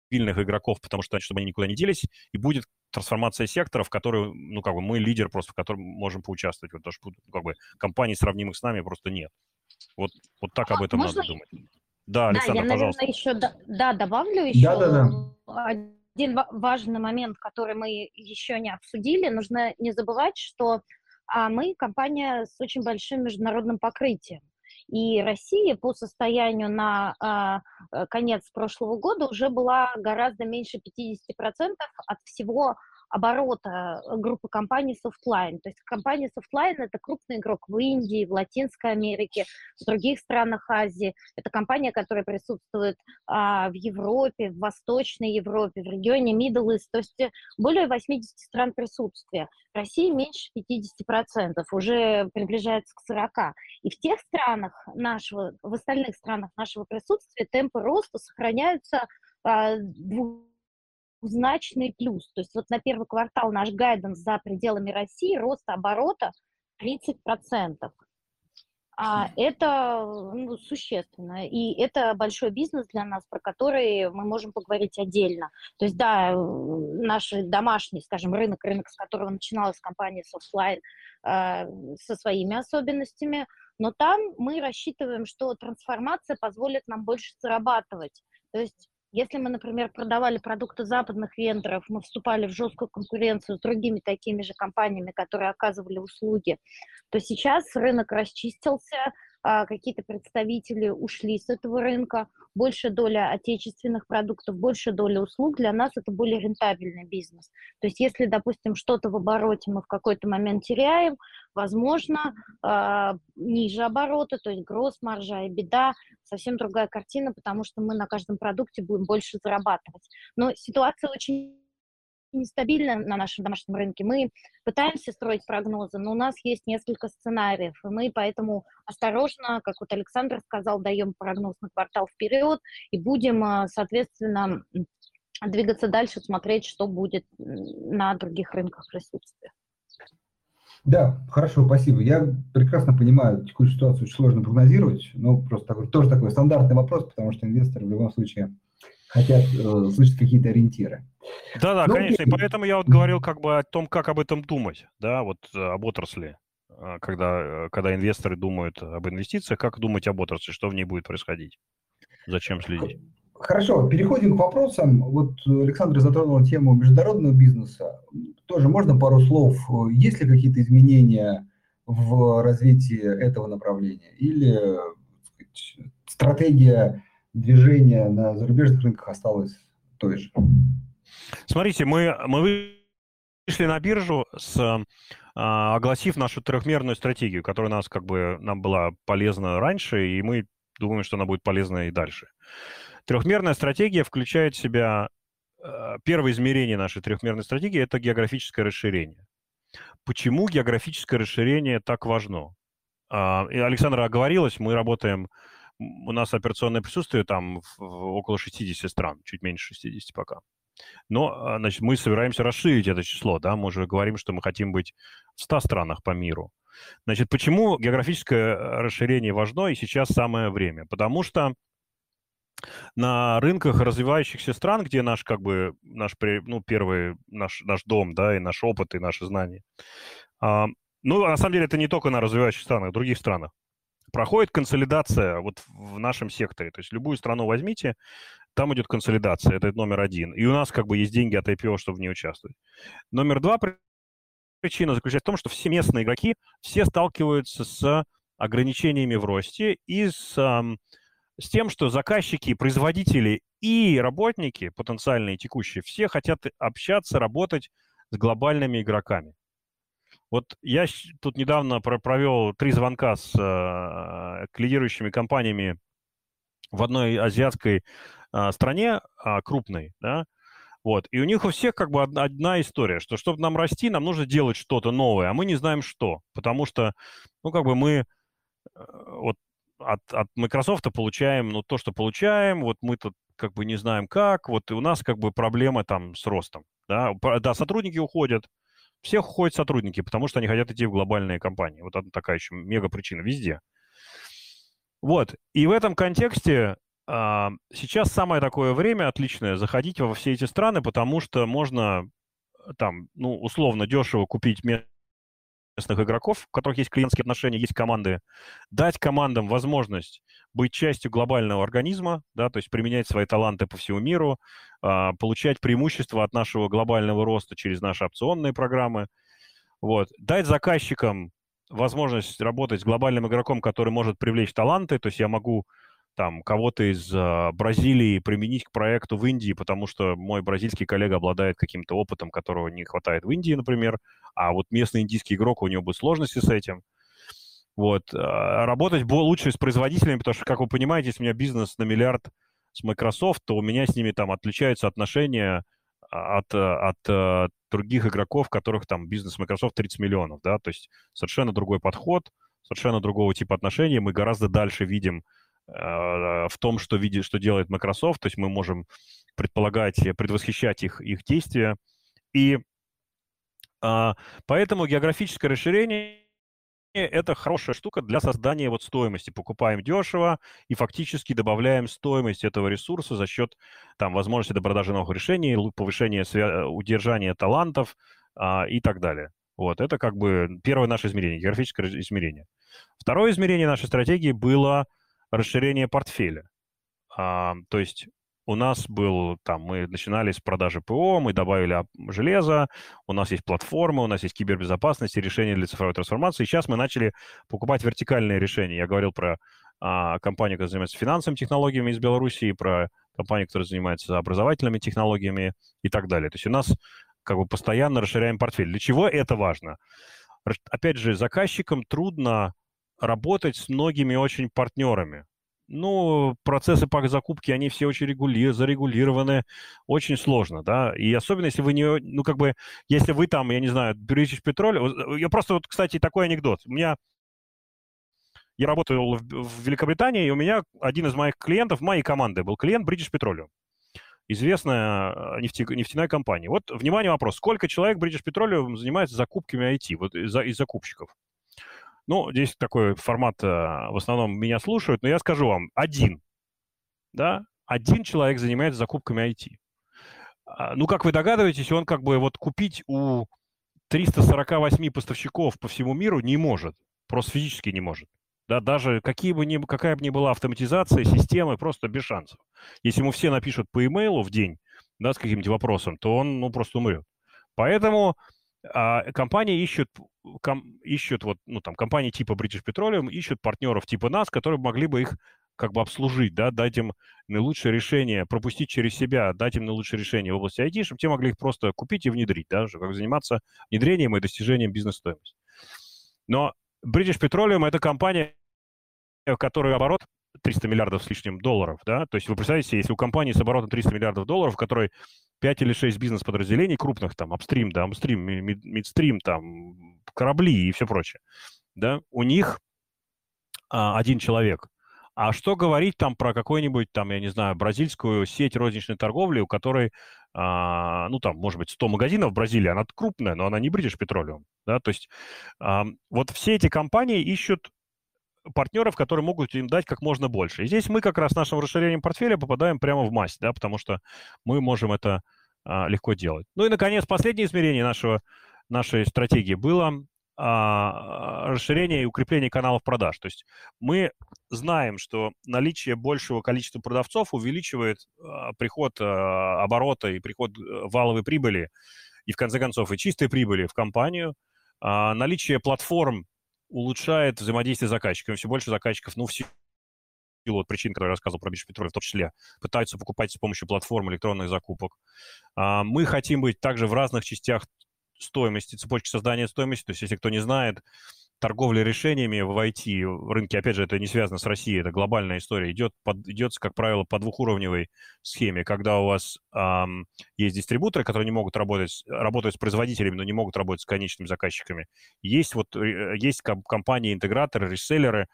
стабильных игроков, потому что, чтобы они никуда не делись, и будет трансформация сектора, в которой, ну, как бы мы лидер просто, в котором можем поучаствовать, потому что, ну, как бы, компаний, сравнимых с нами, просто нет. Вот, вот так об этом Можно... надо думать. Да, Александр, да, я, пожалуйста. наверное, еще, да, добавлю еще да, да, да. один важный момент, который мы еще не обсудили. Нужно не забывать, что а, мы компания с очень большим международным покрытием. И Россия по состоянию на а, э, конец прошлого года уже была гораздо меньше 50% от всего оборота э, группы компаний Softline. То есть компания Softline – это крупный игрок в Индии, в Латинской Америке, в других странах Азии. Это компания, которая присутствует а, в Европе, в Восточной Европе, в регионе Middle East. То есть э, более 80 стран присутствия. Россия меньше 50%, уже приближается к 40%. И в тех странах нашего, в остальных странах нашего присутствия темпы роста сохраняются а, двух значный плюс. То есть вот на первый квартал наш гайденс за пределами России рост оборота 30%. А это ну, существенно. И это большой бизнес для нас, про который мы можем поговорить отдельно. То есть, да, наш домашний, скажем, рынок, рынок, с которого начиналась компания Softline, э, со своими особенностями, но там мы рассчитываем, что трансформация позволит нам больше зарабатывать. То есть если мы, например, продавали продукты западных вендоров, мы вступали в жесткую конкуренцию с другими такими же компаниями, которые оказывали услуги, то сейчас рынок расчистился, какие-то представители ушли с этого рынка, больше доля отечественных продуктов, больше доля услуг, для нас это более рентабельный бизнес. То есть если, допустим, что-то в обороте мы в какой-то момент теряем, возможно, э, ниже оборота, то есть гросс-маржа и беда, совсем другая картина, потому что мы на каждом продукте будем больше зарабатывать. Но ситуация очень нестабильно на нашем домашнем рынке. Мы пытаемся строить прогнозы, но у нас есть несколько сценариев, и мы поэтому осторожно, как вот Александр сказал, даем прогноз на квартал вперед и будем, а, соответственно, двигаться дальше, смотреть, что будет на других рынках присутствия. Да, хорошо, спасибо. Я прекрасно понимаю, текущую ситуацию очень сложно прогнозировать, но просто такой, тоже такой стандартный вопрос, потому что инвесторы в любом случае хотят э, слышать какие-то ориентиры. Да-да, ну, конечно, и поэтому я вот говорил как бы о том, как об этом думать, да, вот э, об отрасли, а, когда, э, когда инвесторы думают об инвестициях, как думать об отрасли, что в ней будет происходить, зачем следить. Хорошо, переходим к вопросам. Вот Александр затронул тему международного бизнеса. Тоже можно пару слов? Есть ли какие-то изменения в развитии этого направления? Или сказать, стратегия движение на зарубежных рынках осталось той же. Смотрите, мы, мы вышли на биржу с а, огласив нашу трехмерную стратегию, которая нас как бы нам была полезна раньше, и мы думаем, что она будет полезна и дальше. Трехмерная стратегия включает в себя а, первое измерение нашей трехмерной стратегии – это географическое расширение. Почему географическое расширение так важно? А, и Александра оговорилась, мы работаем у нас операционное присутствие там в, около 60 стран, чуть меньше 60 пока. Но, а, значит, мы собираемся расширить это число, да, мы уже говорим, что мы хотим быть в 100 странах по миру. Значит, почему географическое э, расширение важно и сейчас самое время? Потому что на рынках развивающихся стран, где наш, как бы, наш, ну, первый, наш, наш дом, да, и наш опыт, и наши знания, а, ну, на самом деле, это не только на развивающихся странах, в других странах проходит консолидация вот в нашем секторе. То есть любую страну возьмите, там идет консолидация, это номер один. И у нас как бы есть деньги от IPO, чтобы в ней участвовать. Номер два причина заключается в том, что все местные игроки, все сталкиваются с ограничениями в росте и с, с тем, что заказчики, производители и работники, потенциальные текущие, все хотят общаться, работать с глобальными игроками. Вот я тут недавно провел три звонка с э, лидирующими компаниями в одной азиатской э, стране э, крупной, да, вот, и у них у всех как бы одна, история, что чтобы нам расти, нам нужно делать что-то новое, а мы не знаем что, потому что, ну, как бы мы вот от, от Microsoft получаем, ну, то, что получаем, вот мы тут как бы не знаем как, вот и у нас как бы проблемы там с ростом, да, да, сотрудники уходят, всех уходят сотрудники, потому что они хотят идти в глобальные компании, вот это такая еще мега причина везде. Вот, и в этом контексте а, сейчас самое такое время отличное заходить во все эти страны, потому что можно там, ну, условно дешево купить местных игроков, у которых есть клиентские отношения, есть команды, дать командам возможность быть частью глобального организма, да, то есть применять свои таланты по всему миру, э, получать преимущества от нашего глобального роста через наши опционные программы, вот, дать заказчикам возможность работать с глобальным игроком, который может привлечь таланты, то есть я могу там кого-то из э, Бразилии применить к проекту в Индии, потому что мой бразильский коллега обладает каким-то опытом, которого не хватает в Индии, например, а вот местный индийский игрок, у него будут сложности с этим. Вот. А, работать лучше с производителями, потому что, как вы понимаете, если у меня бизнес на миллиард с Microsoft, то у меня с ними там отличаются отношения от, от, от других игроков, которых там бизнес Microsoft 30 миллионов, да, то есть совершенно другой подход, совершенно другого типа отношений, мы гораздо дальше видим в том, что, видит, что делает Microsoft, то есть мы можем предполагать, предвосхищать их, их действия. И а, поэтому географическое расширение это хорошая штука для создания вот стоимости. Покупаем дешево и фактически добавляем стоимость этого ресурса за счет там, возможности до продажи новых решений, повышения удержания талантов а, и так далее. Вот, это как бы первое наше измерение, географическое измерение. Второе измерение нашей стратегии было расширение портфеля. А, то есть у нас был, там, мы начинали с продажи ПО, мы добавили железо, у нас есть платформа, у нас есть кибербезопасность и решения для цифровой трансформации. И сейчас мы начали покупать вертикальные решения. Я говорил про а, компанию, которая занимается финансовыми технологиями из Беларуси, про компанию, которая занимается образовательными технологиями и так далее. То есть у нас как бы постоянно расширяем портфель. Для чего это важно? Опять же, заказчикам трудно работать с многими очень партнерами. Ну, процессы по закупке, они все очень регули... зарегулированы, очень сложно, да, и особенно если вы не, ну, как бы, если вы там, я не знаю, British Petroleum, я просто, вот, кстати, такой анекдот, у меня, я работал в, в Великобритании, и у меня один из моих клиентов, моей команды был клиент British Petroleum, известная э, нефти... нефтяная компания. Вот, внимание, вопрос, сколько человек British Petroleum занимается закупками IT, вот из, из закупщиков? Ну, здесь такой формат, э, в основном меня слушают, но я скажу вам, один, да, один человек занимается закупками IT. А, ну, как вы догадываетесь, он как бы вот купить у 348 поставщиков по всему миру не может, просто физически не может. Да, даже какие бы ни, какая бы ни была автоматизация системы, просто без шансов. Если ему все напишут по имейлу в день, да, с каким-нибудь вопросом, то он, ну, просто умрет. Поэтому а, компании ищут, ком, ищут вот, ну, там, компании типа British Petroleum ищут партнеров типа нас, которые могли бы их как бы обслужить, да, дать им наилучшее решение, пропустить через себя, дать им наилучшее решение в области IT, чтобы те могли их просто купить и внедрить, да, как заниматься внедрением и достижением бизнес-стоимости. Но British Petroleum – это компания, в которой оборот 300 миллиардов с лишним долларов, да, то есть вы представляете, если у компании с оборотом 300 миллиардов долларов, в которой 5 или 6 бизнес-подразделений крупных, там, апстрим, да, апстрим, мидстрим, там, корабли и все прочее, да, у них а, один человек. А что говорить там про какой-нибудь, там, я не знаю, бразильскую сеть розничной торговли, у которой, а, ну, там, может быть, 100 магазинов в Бразилии, она крупная, но она не British Petroleum, да, то есть а, вот все эти компании ищут партнеров, которые могут им дать как можно больше. И здесь мы как раз нашим расширением портфеля попадаем прямо в масть, да, потому что мы можем это а, легко делать. Ну и, наконец, последнее измерение нашего, нашей стратегии было а, расширение и укрепление каналов продаж. То есть мы знаем, что наличие большего количества продавцов увеличивает а, приход а, оборота и приход э, валовой прибыли и, в конце концов, и чистой прибыли в компанию. А, наличие платформ улучшает взаимодействие с заказчиками. Все больше заказчиков, ну, в силу от причин, которые я рассказывал про Петроль, в том числе, пытаются покупать с помощью платформ электронных закупок. А, мы хотим быть также в разных частях стоимости, цепочки создания стоимости. То есть, если кто не знает, торговля решениями в IT в рынке, опять же, это не связано с Россией, это глобальная история, идет, под, идет как правило, по двухуровневой схеме, когда у вас эм, есть дистрибуторы, которые не могут работать, работают с производителями, но не могут работать с конечными заказчиками. Есть вот э, есть компании-интеграторы, реселлеры,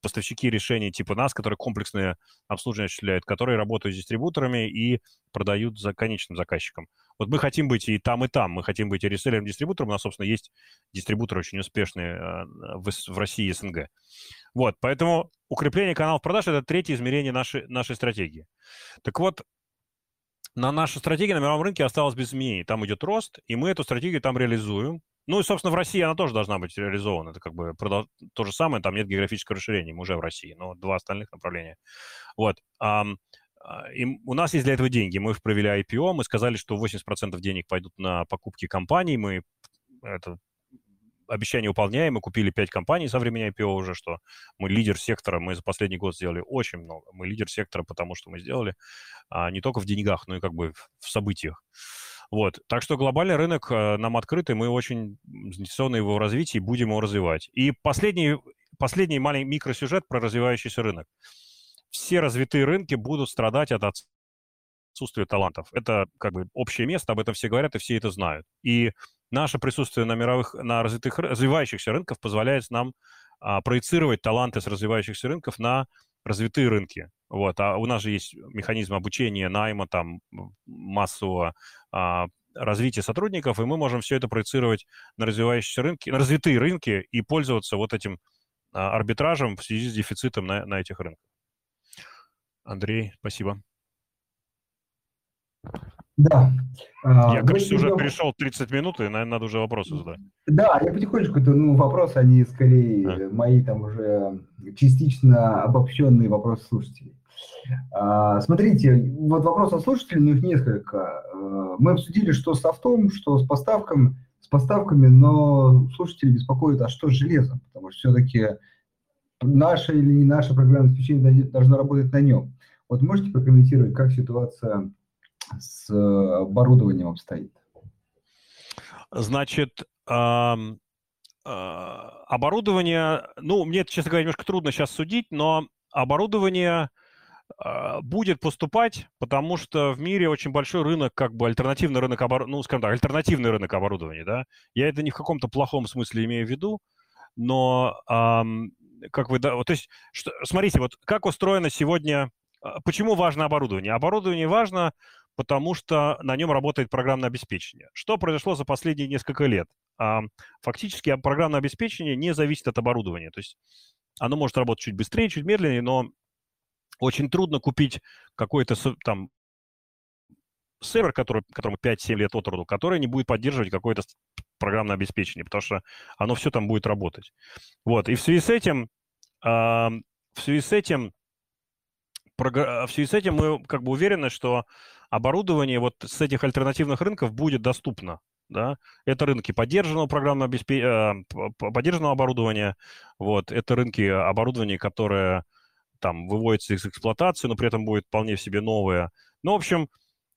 поставщики решений типа нас, которые комплексные обслуживания осуществляют, которые работают с дистрибуторами и продают за конечным заказчикам. Вот мы хотим быть и там, и там. Мы хотим быть и реселлером, и дистрибутором. У нас, собственно, есть дистрибуторы очень успешные э, в, России и СНГ. Вот, поэтому укрепление каналов продаж – это третье измерение нашей, нашей стратегии. Так вот, на нашу стратегию на мировом рынке осталось без изменений. Там идет рост, и мы эту стратегию там реализуем. Ну и, собственно, в России она тоже должна быть реализована. Это как бы продол... то же самое, там нет географического расширения, мы уже в России, но два остальных направления. Вот. И у нас есть для этого деньги. Мы провели IPO, мы сказали, что 80% денег пойдут на покупки компаний. Мы это обещание выполняем. Мы купили 5 компаний со времени IPO уже, что мы лидер сектора. Мы за последний год сделали очень много. Мы лидер сектора, потому что мы сделали а, не только в деньгах, но и как бы в событиях. Вот. Так что глобальный рынок э, нам открытый, мы очень заинтересованы его развитии, будем его развивать. И последний, последний маленький микросюжет про развивающийся рынок все развитые рынки будут страдать от отсутствия талантов. Это как бы общее место, об этом все говорят, и все это знают. И наше присутствие на мировых, на развитых, развивающихся рынках позволяет нам а, проецировать таланты с развивающихся рынков на развитые рынки. Вот. А у нас же есть механизм обучения, найма, там, массового а, развития сотрудников, и мы можем все это проецировать на развивающиеся рынки, на развитые рынки и пользоваться вот этим а, арбитражем в связи с дефицитом на, на этих рынках. Андрей, спасибо. Да. А, я, кажется, уже перешел 30 минут, и, наверное, надо уже вопросы задать. Да, я потихонечку, ну, вопросы, они скорее а. мои там уже частично обобщенные вопросы слушателей. А, смотрите, вот вопрос от слушателей, ну, их несколько. А, мы обсудили, что с софтом, что с поставками, с поставками, но слушатели беспокоят, а что с железом? Потому что все-таки наше или не наше программное обеспечение должно работать на нем. Вот можете прокомментировать, как ситуация с э, оборудованием обстоит? Значит, э, оборудование, ну, мне, честно говоря, немножко трудно сейчас судить, но оборудование э, будет поступать, потому что в мире очень большой рынок, как бы альтернативный рынок оборудования, ну, скажем так, альтернативный рынок оборудования, да. Я это не в каком-то плохом смысле имею в виду, но эм, как вы, да, вот, то есть, что, смотрите, вот как устроено сегодня, почему важно оборудование? Оборудование важно, потому что на нем работает программное обеспечение. Что произошло за последние несколько лет? А, фактически программное обеспечение не зависит от оборудования, то есть оно может работать чуть быстрее, чуть медленнее, но очень трудно купить какой-то там сервер, который, которому 5-7 лет от роду, который не будет поддерживать какое-то программное обеспечение, потому что оно все там будет работать. Вот, и в связи с этим, э, в связи с этим, в связи с этим мы как бы уверены, что оборудование вот с этих альтернативных рынков будет доступно. Да? Это рынки поддержанного программного обеспечения, э, поддержанного оборудования, вот, это рынки оборудования, которое там выводится из эксплуатации, но при этом будет вполне в себе новое. Ну, в общем,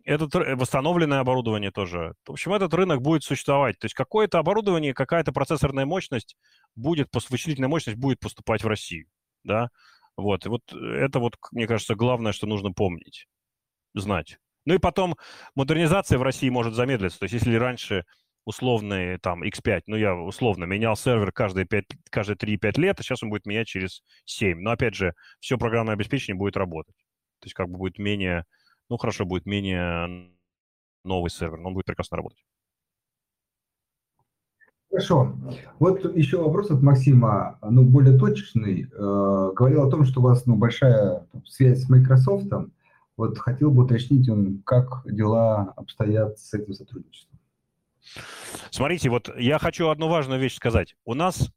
это восстановленное оборудование тоже. В общем, этот рынок будет существовать. То есть какое-то оборудование, какая-то процессорная мощность будет, вычислительная мощность будет поступать в Россию, да. Вот, и вот это вот, мне кажется, главное, что нужно помнить, знать. Ну и потом модернизация в России может замедлиться. То есть если раньше условный там X5, ну я условно менял сервер каждые, 5, каждые 3-5 лет, а сейчас он будет менять через 7. Но опять же, все программное обеспечение будет работать. То есть как бы будет менее ну, хорошо, будет менее новый сервер, но он будет прекрасно работать. Хорошо. Вот еще вопрос от Максима, ну, более точечный. Э, говорил о том, что у вас ну, большая связь с Microsoft. Вот хотел бы уточнить, как дела обстоят с этим сотрудничеством. Смотрите, вот я хочу одну важную вещь сказать. У нас,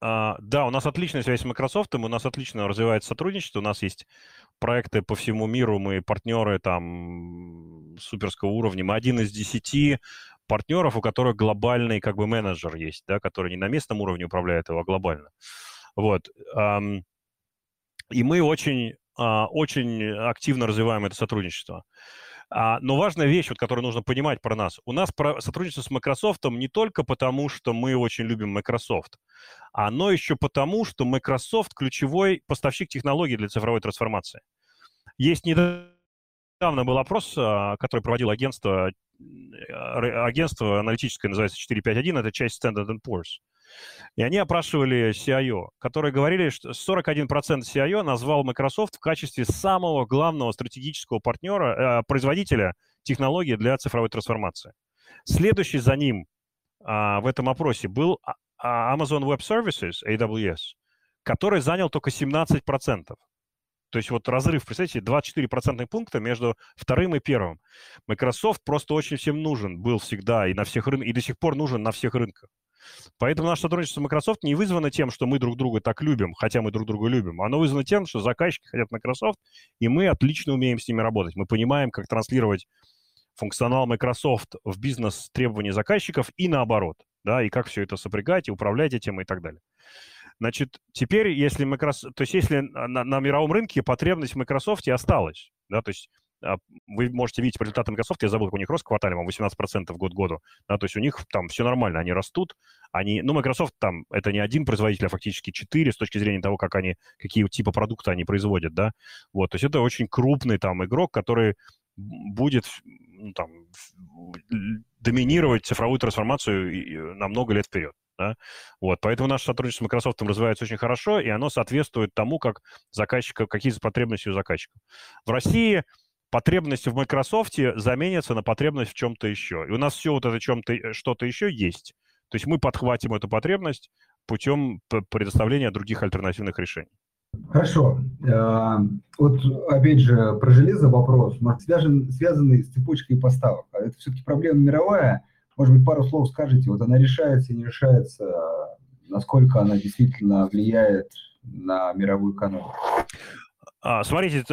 э, да, у нас отличная связь с Microsoft, у нас отлично развивается сотрудничество, у нас есть проекты по всему миру, мы партнеры там суперского уровня. Мы один из десяти партнеров, у которых глобальный как бы менеджер есть, да, который не на местном уровне управляет его, а глобально. Вот. И мы очень, а, очень активно развиваем это сотрудничество. А, но важная вещь, вот, которую нужно понимать про нас. У нас сотрудничество с Microsoft не только потому, что мы очень любим Microsoft, оно еще потому, что Microsoft ключевой поставщик технологий для цифровой трансформации. Есть недавно был опрос, а, который проводило агентство, а, агентство аналитическое, называется 451, это часть Standard Poor's. И они опрашивали CIO, которые говорили, что 41% CIO назвал Microsoft в качестве самого главного стратегического партнера, э, производителя технологий для цифровой трансформации. Следующий за ним э, в этом опросе был Amazon Web Services, AWS, который занял только 17%. То есть вот разрыв, представьте, 24 процентных пункта между вторым и первым. Microsoft просто очень всем нужен был всегда и на всех рынках, и до сих пор нужен на всех рынках. Поэтому наше сотрудничество с Microsoft не вызвано тем, что мы друг друга так любим, хотя мы друг друга любим. Оно вызвано тем, что заказчики хотят Microsoft, и мы отлично умеем с ними работать. Мы понимаем, как транслировать функционал Microsoft в бизнес требования заказчиков и наоборот, да, и как все это сопрягать и управлять этим и так далее. Значит, теперь, если Microsoft, то есть если на, на мировом рынке потребность в Microsoft осталась, да, то есть вы можете видеть по результатам Microsoft, я забыл, как у них рост квартале, 18% год году, да, то есть у них там все нормально, они растут, они, ну, Microsoft там, это не один производитель, а фактически четыре с точки зрения того, как они, какие типа продукта они производят, да, вот, то есть это очень крупный там игрок, который будет ну, там, доминировать цифровую трансформацию на много лет вперед. Да? Вот, поэтому наше сотрудничество с Microsoft развивается очень хорошо, и оно соответствует тому, как заказчика, какие потребности у заказчиков. В России потребности в Microsoft заменятся на потребность в чем-то еще. И у нас все вот это чем-то, э, что-то еще есть. То есть мы подхватим эту потребность путем предоставления других альтернативных решений. Хорошо. А, вот опять же про железо вопрос, может, связан, связанный с цепочкой поставок. А это все-таки проблема мировая. Может быть, пару слов скажете, вот она решается, не решается, насколько она действительно влияет на мировую экономику? А, смотрите,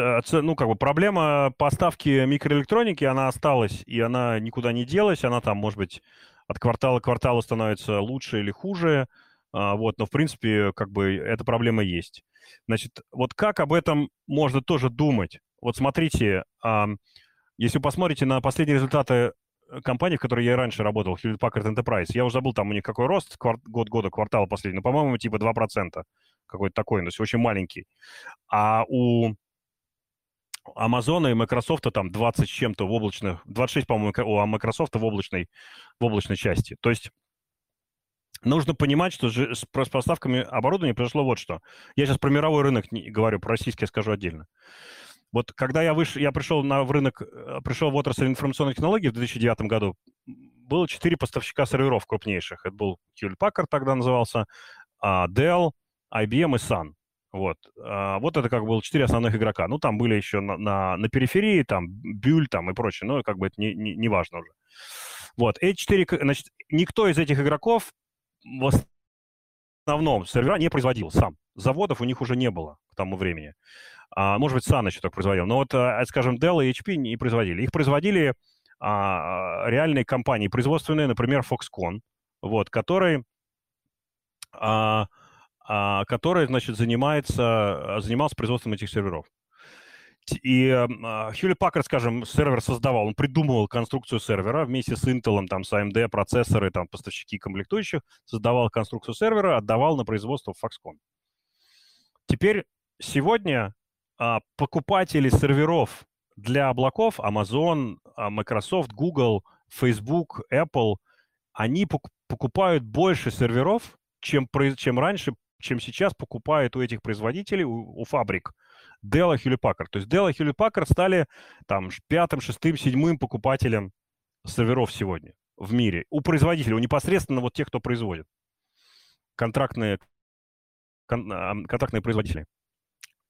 ну, как бы проблема поставки микроэлектроники, она осталась, и она никуда не делась, она там, может быть, от квартала к кварталу становится лучше или хуже, а, вот, но, в принципе, как бы эта проблема есть. Значит, вот как об этом можно тоже думать? Вот смотрите, а, если вы посмотрите на последние результаты компании, в которой я раньше работал, Hewlett Packard Enterprise, я уже забыл, там у них какой рост, год года, квартал последний, но, по-моему, типа 2% какой-то такой, то есть очень маленький. А у Амазона и Microsoft там 20 с чем-то в облачных, 26, по-моему, у Microsoft в облачной, в облачной части. То есть нужно понимать, что же с поставками оборудования произошло вот что. Я сейчас про мировой рынок не говорю, про российский я скажу отдельно. Вот когда я, выш... я пришел на, в рынок, э, пришел в отрасль информационных технологий в 2009 году, было четыре поставщика серверов крупнейших. Это был Hewlett Packard тогда назывался, а, Dell, IBM и Sun. Вот. А, вот это как было четыре основных игрока. Ну, там были еще на, на, на периферии, там, Бюль там и прочее, но как бы это не, не, не важно уже. Вот. Эти четыре, значит, никто из этих игроков в основном сервера не производил сам. Заводов у них уже не было к тому времени. А, может быть, Sun еще так производил. Но вот, а, скажем, Dell и HP не производили. Их производили а, реальные компании производственные, например, Foxconn, вот, который а, а, который, значит, занимается, а, занимался производством этих серверов. И Hewlett Packard, скажем, сервер создавал, он придумывал конструкцию сервера вместе с Intel, там, с AMD, процессоры, там, поставщики комплектующих, создавал конструкцию сервера, отдавал на производство Foxconn. Теперь сегодня а, покупатели серверов для облаков, Amazon, Microsoft, Google, Facebook, Apple, они покупают больше серверов, чем, чем раньше чем сейчас покупают у этих производителей, у, у фабрик, Dell и Hewlett. То есть Dell и Hewlett стали там пятым, шестым, седьмым покупателем серверов сегодня в мире. У производителей, у непосредственно вот тех, кто производит. Контрактные, кон, а, контрактные производители.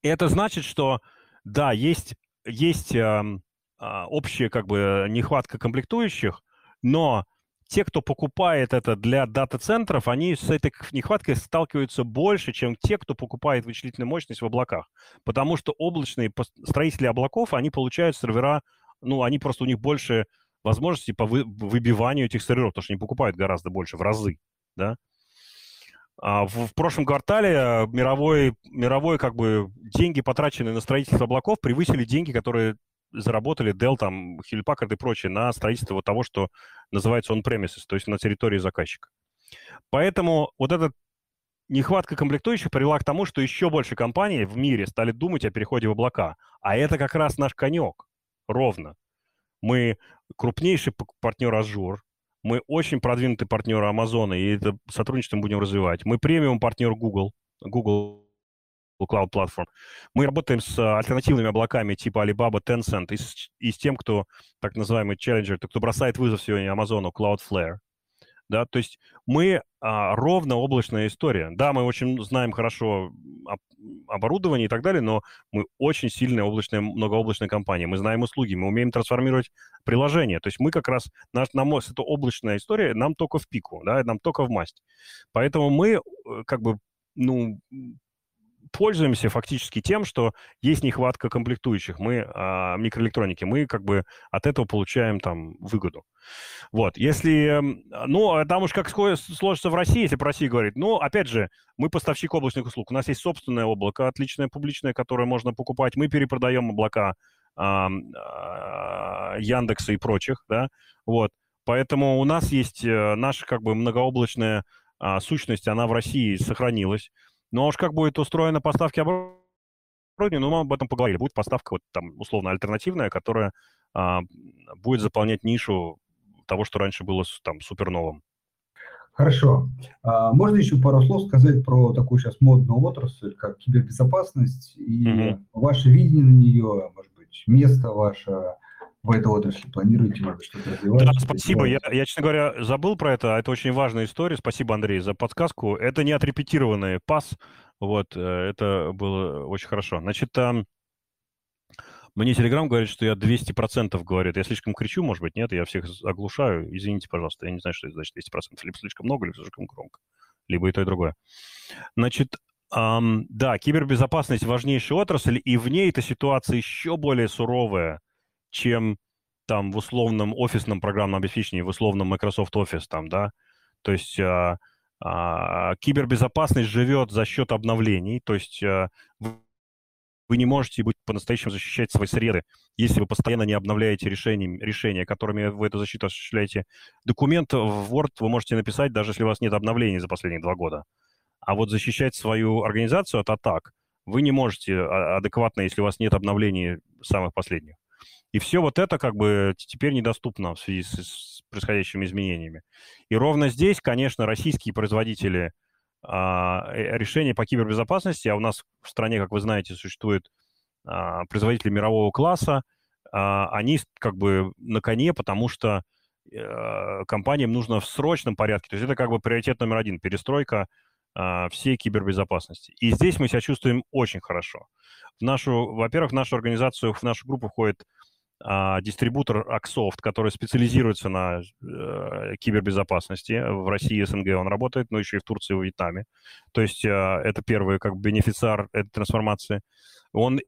Это значит, что да, есть, есть э, общая как бы нехватка комплектующих, но те, кто покупает это для дата-центров, они с этой нехваткой сталкиваются больше, чем те, кто покупает вычислительную мощность в облаках. Потому что облачные строители облаков, они получают сервера, ну, они просто, у них больше возможностей по выбиванию этих серверов, потому что они покупают гораздо больше, в разы, да. А в, в прошлом квартале мировой, мировой, как бы, деньги, потраченные на строительство облаков, превысили деньги, которые заработали Dell, там, Hewlett Packard и прочее на строительство вот того, что называется on-premises, то есть на территории заказчика. Поэтому вот эта нехватка комплектующих привела к тому, что еще больше компаний в мире стали думать о переходе в облака. А это как раз наш конек, ровно. Мы крупнейший партнер Azure, мы очень продвинутый партнер Amazon, и это сотрудничество мы будем развивать. Мы премиум партнер Google, Google Cloud Platform. Мы работаем с альтернативными облаками типа Alibaba, Tencent и с, и с тем, кто так называемый challenger, кто бросает вызов сегодня Amazon, Cloudflare да, то есть мы а, ровно облачная история. Да, мы очень знаем хорошо об, оборудование и так далее, но мы очень сильная облачная, многооблачная компания. Мы знаем услуги, мы умеем трансформировать приложения. То есть мы как раз, наш, нам, это облачная история нам только в пику, да, нам только в масть. Поэтому мы э, как бы, ну, пользуемся фактически тем, что есть нехватка комплектующих. Мы, а, микроэлектроники, мы как бы от этого получаем там выгоду. Вот, если, ну, а там уж как сложится в России, если про Россию говорить, ну, опять же, мы поставщик облачных услуг. У нас есть собственное облако, отличное, публичное, которое можно покупать. Мы перепродаем облака а, а, Яндекса и прочих, да, вот. Поэтому у нас есть э, наша как бы многооблачная а, сущность, она в России сохранилась. Но уж как будет устроена поставки оборудования, ну, мы об этом поговорили. Будет поставка вот там условно альтернативная, которая а, будет заполнять нишу того, что раньше было там супер новым. Хорошо. А, можно еще пару слов сказать про такую сейчас модную отрасль, как кибербезопасность и mm ваше видение на нее, может быть, место ваше, в этой отрасли планируете, может что-то развивать? Да, спасибо. Я, я, честно говоря, забыл про это. Это очень важная история. Спасибо, Андрей, за подсказку. Это не отрепетированный пас. Вот, э, это было очень хорошо. Значит, мне Телеграм говорит, что я 200% говорит. Я слишком кричу, может быть, нет? Я всех оглушаю. Извините, пожалуйста. Я не знаю, что это значит 200%. Либо слишком много, либо слишком громко. Либо и то, и другое. Значит, Um, да, кибербезопасность важнейшая отрасль, и в ней эта ситуация еще более суровая, чем там в условном офисном программном обеспечении, в условном Microsoft Office там, да. То есть а, а, кибербезопасность живет за счет обновлений, то есть а, вы не можете быть по-настоящему защищать свои среды, если вы постоянно не обновляете решения, решения, которыми вы эту защиту осуществляете. Документ в Word вы можете написать, даже если у вас нет обновлений за последние два года. А вот защищать свою организацию от атак вы не можете а, адекватно, если у вас нет обновлений самых последних. И все вот это как бы теперь недоступно в связи с, с происходящими изменениями. И ровно здесь, конечно, российские производители а, э, решения по кибербезопасности, а у нас в стране, как вы знаете, существуют а, производители мирового класса, а, они как бы на коне, потому что а, компаниям нужно в срочном порядке. То есть это как бы приоритет номер один, перестройка а, всей кибербезопасности. И здесь мы себя чувствуем очень хорошо. В нашу, во-первых, в нашу организацию, в нашу группу входит дистрибутор Axoft, который специализируется на э, кибербезопасности. В России и СНГ он работает, но еще и в Турции и в Вьетнаме. То есть э, это первый как бы бенефициар этой трансформации. Он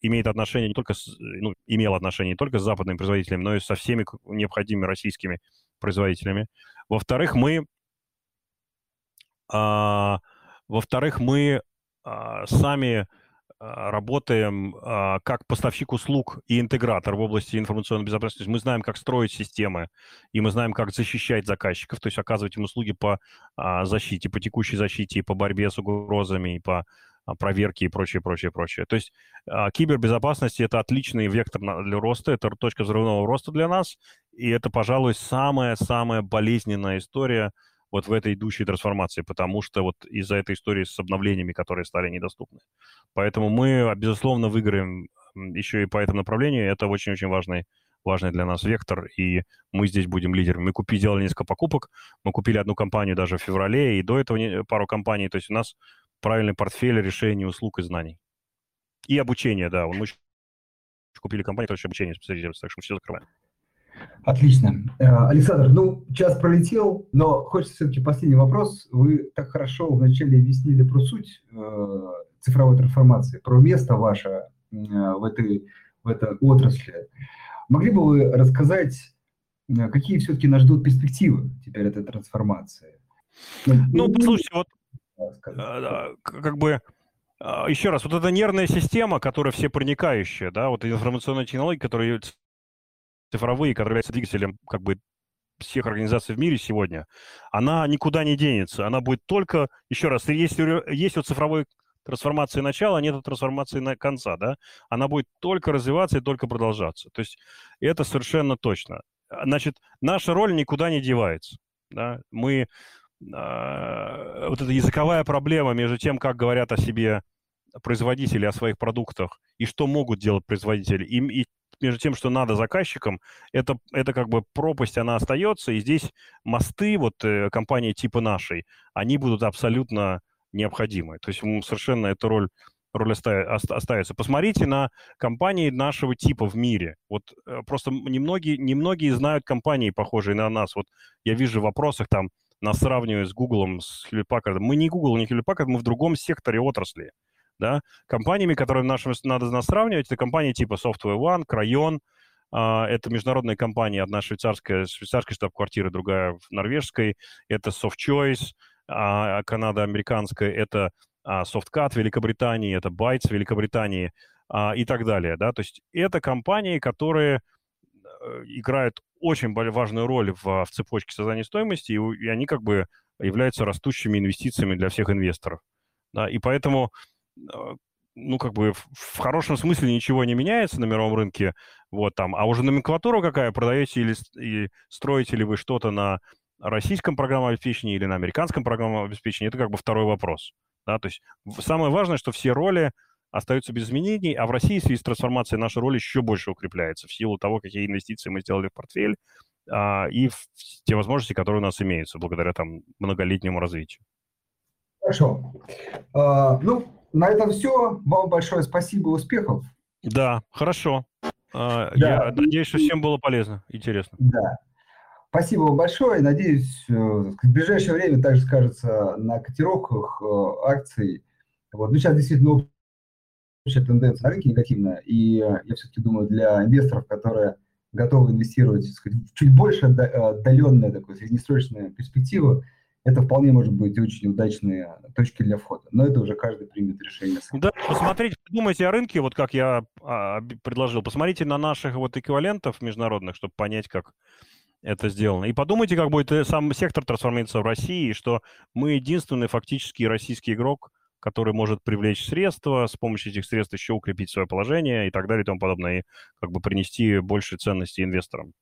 имеет отношение не только с, ну, имел отношение не только с западными производителями, но и со всеми необходимыми российскими производителями. Во-вторых, мы, а, во-вторых, мы а, сами а, работаем а, как поставщик услуг и интегратор в области информационной безопасности. Мы знаем, как строить системы, и мы знаем, как защищать заказчиков, то есть оказывать им услуги по а, защите, по текущей защите, по борьбе с угрозами, и по проверке и прочее, прочее, прочее. То есть кибербезопасность – это отличный вектор для роста, это точка взрывного роста для нас, и это, пожалуй, самая-самая болезненная история – вот в этой идущей трансформации, потому что вот из-за этой истории с обновлениями, которые стали недоступны. Поэтому мы, безусловно, выиграем еще и по этому направлению. Это очень-очень важный, важный для нас вектор, и мы здесь будем лидерами. Мы купили, сделали несколько покупок, мы купили одну компанию даже в феврале, и до этого пару компаний. То есть у нас правильный портфель решений, услуг и знаний. И обучение, да. Мы купили компанию, которая еще обучение специализируется, так что мы все закрываем. Отлично. Э, Александр, ну, час пролетел, но хочется все-таки последний вопрос. Вы так хорошо вначале объяснили про суть э, цифровой трансформации, про место ваше э, в этой, в этой отрасли. Могли бы вы рассказать, какие все-таки нас ждут перспективы теперь этой трансформации? Ну, ну послушайте, вот как бы еще раз, вот эта нервная система, которая все проникающая, да, вот информационные технологии, которые цифровые, которые являются двигателем как бы всех организаций в мире сегодня, она никуда не денется. Она будет только, еще раз, если есть вот цифровой трансформации начала, нет трансформации на конца, да, она будет только развиваться и только продолжаться. То есть это совершенно точно. Значит, наша роль никуда не девается. Да? Мы, э, вот эта языковая проблема между тем, как говорят о себе производители, о своих продуктах, и что могут делать производители, и, и между тем, что надо заказчикам, это, это как бы пропасть, она остается, и здесь мосты, вот э, компании типа нашей, они будут абсолютно необходимы. То есть совершенно эта роль, роль остается. Посмотрите на компании нашего типа в мире. Вот э, просто немногие, немногие знают компании, похожие на нас. Вот я вижу в вопросах там, нас сравнивают с Google, с Hewlett Packard. Мы не Google, не Hewlett Packard, мы в другом секторе отрасли. Да? Компаниями, которые нашим надо нас сравнивать, это компании типа Software One, Crayon, Uh, это международная компания, одна швейцарская, швейцарской штаб-квартиры, другая в норвежской. Это SoftChoice, а, Канада американская, это а, SoftCut Великобритании, это Bytes Великобритании а, и так далее. Да? То есть это компании, которые э, играют очень важную роль в, в цепочке создания стоимости, и, и они как бы являются растущими инвестициями для всех инвесторов. Да? И поэтому ну, как бы в, в хорошем смысле ничего не меняется на мировом рынке, вот там, а уже номенклатура какая, продаете или и строите ли вы что-то на российском программном обеспечении или на американском программном обеспечении, это как бы второй вопрос. Да? То есть самое важное, что все роли остаются без изменений, а в России в связи с трансформацией наша роль еще больше укрепляется в силу того, какие инвестиции мы сделали в портфель а, и в те возможности, которые у нас имеются благодаря там многолетнему развитию. Хорошо. А, ну, на этом все. Вам большое спасибо, успехов. Да, хорошо. А, да. Я надеюсь, что всем было полезно, интересно. Да. Спасибо вам большое. Надеюсь, э, в ближайшее время также скажется на котировках э, акций. Вот. Ну, сейчас действительно общая тенденция на рынке негативная. И я все-таки думаю, для инвесторов, которые готовы инвестировать сказать, в чуть больше отдаленную такую среднесрочную перспективу, это вполне может быть очень удачные точки для входа. Но это уже каждый примет решение. Да, посмотрите, думайте о рынке, вот как я а, предложил. Посмотрите на наших вот эквивалентов международных, чтобы понять, как это сделано. И подумайте, как будет э, сам сектор трансформироваться в России, что мы единственный фактически российский игрок, который может привлечь средства, с помощью этих средств еще укрепить свое положение и так далее и тому подобное, и как бы принести больше ценности инвесторам.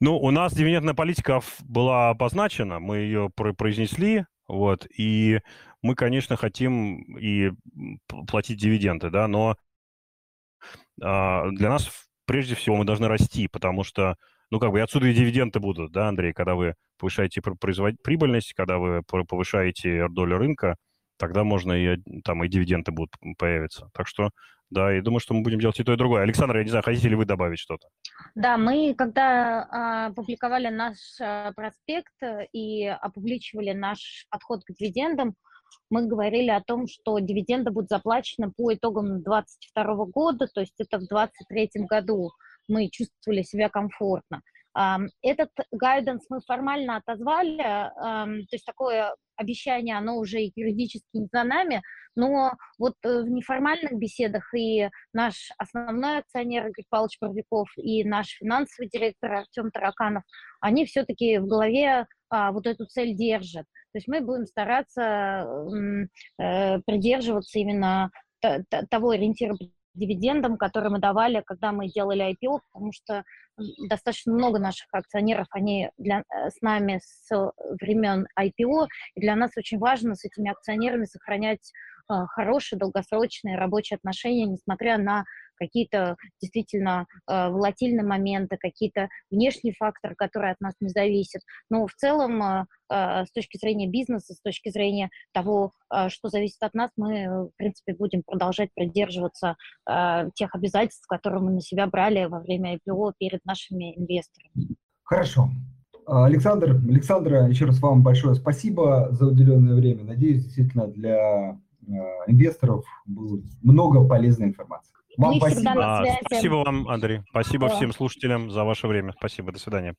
Ну, у нас дивидендная политика была обозначена, мы ее произнесли, вот, и мы, конечно, хотим и платить дивиденды, да, но а, для нас прежде всего мы должны расти, потому что ну, как бы и отсюда и дивиденды будут, да, Андрей, когда вы повышаете производ... прибыльность, когда вы повышаете долю рынка, тогда можно и там и дивиденды будут появиться. Так что, да, и думаю, что мы будем делать и то, и другое. Александр, я не знаю, хотите ли вы добавить что-то? Да, мы, когда а, опубликовали наш а, проспект и опубличивали наш подход к дивидендам, мы говорили о том, что дивиденды будут заплачены по итогам 2022 года, то есть это в 2023 году мы чувствовали себя комфортно. Этот гайденс мы формально отозвали, то есть такое обещание, оно уже юридически не за нами, но вот э, в неформальных беседах и наш основной акционер Игорь Павлович Парвиков и наш финансовый директор Артем Тараканов, они все-таки в голове а, вот эту цель держат. То есть мы будем стараться э, придерживаться именно того ориентира дивидендам, которые мы давали, когда мы делали IPO, потому что достаточно много наших акционеров, они для, э, с нами с времен IPO, и для нас очень важно с этими акционерами сохранять э, хорошие долгосрочные рабочие отношения, несмотря на какие-то действительно э, волатильные моменты, какие-то внешние факторы, которые от нас не зависят. Но в целом, э, э, с точки зрения бизнеса, с точки зрения того, э, что зависит от нас, мы, в принципе, будем продолжать придерживаться э, тех обязательств, которые мы на себя брали во время IPO перед нашими инвесторами. Хорошо. Александр, Александра, еще раз вам большое спасибо за уделенное время. Надеюсь, действительно для инвесторов было много полезной информации. Вам Мы спасибо. А, спасибо вам, Андрей. Спасибо да. всем слушателям за ваше время. Спасибо. До свидания.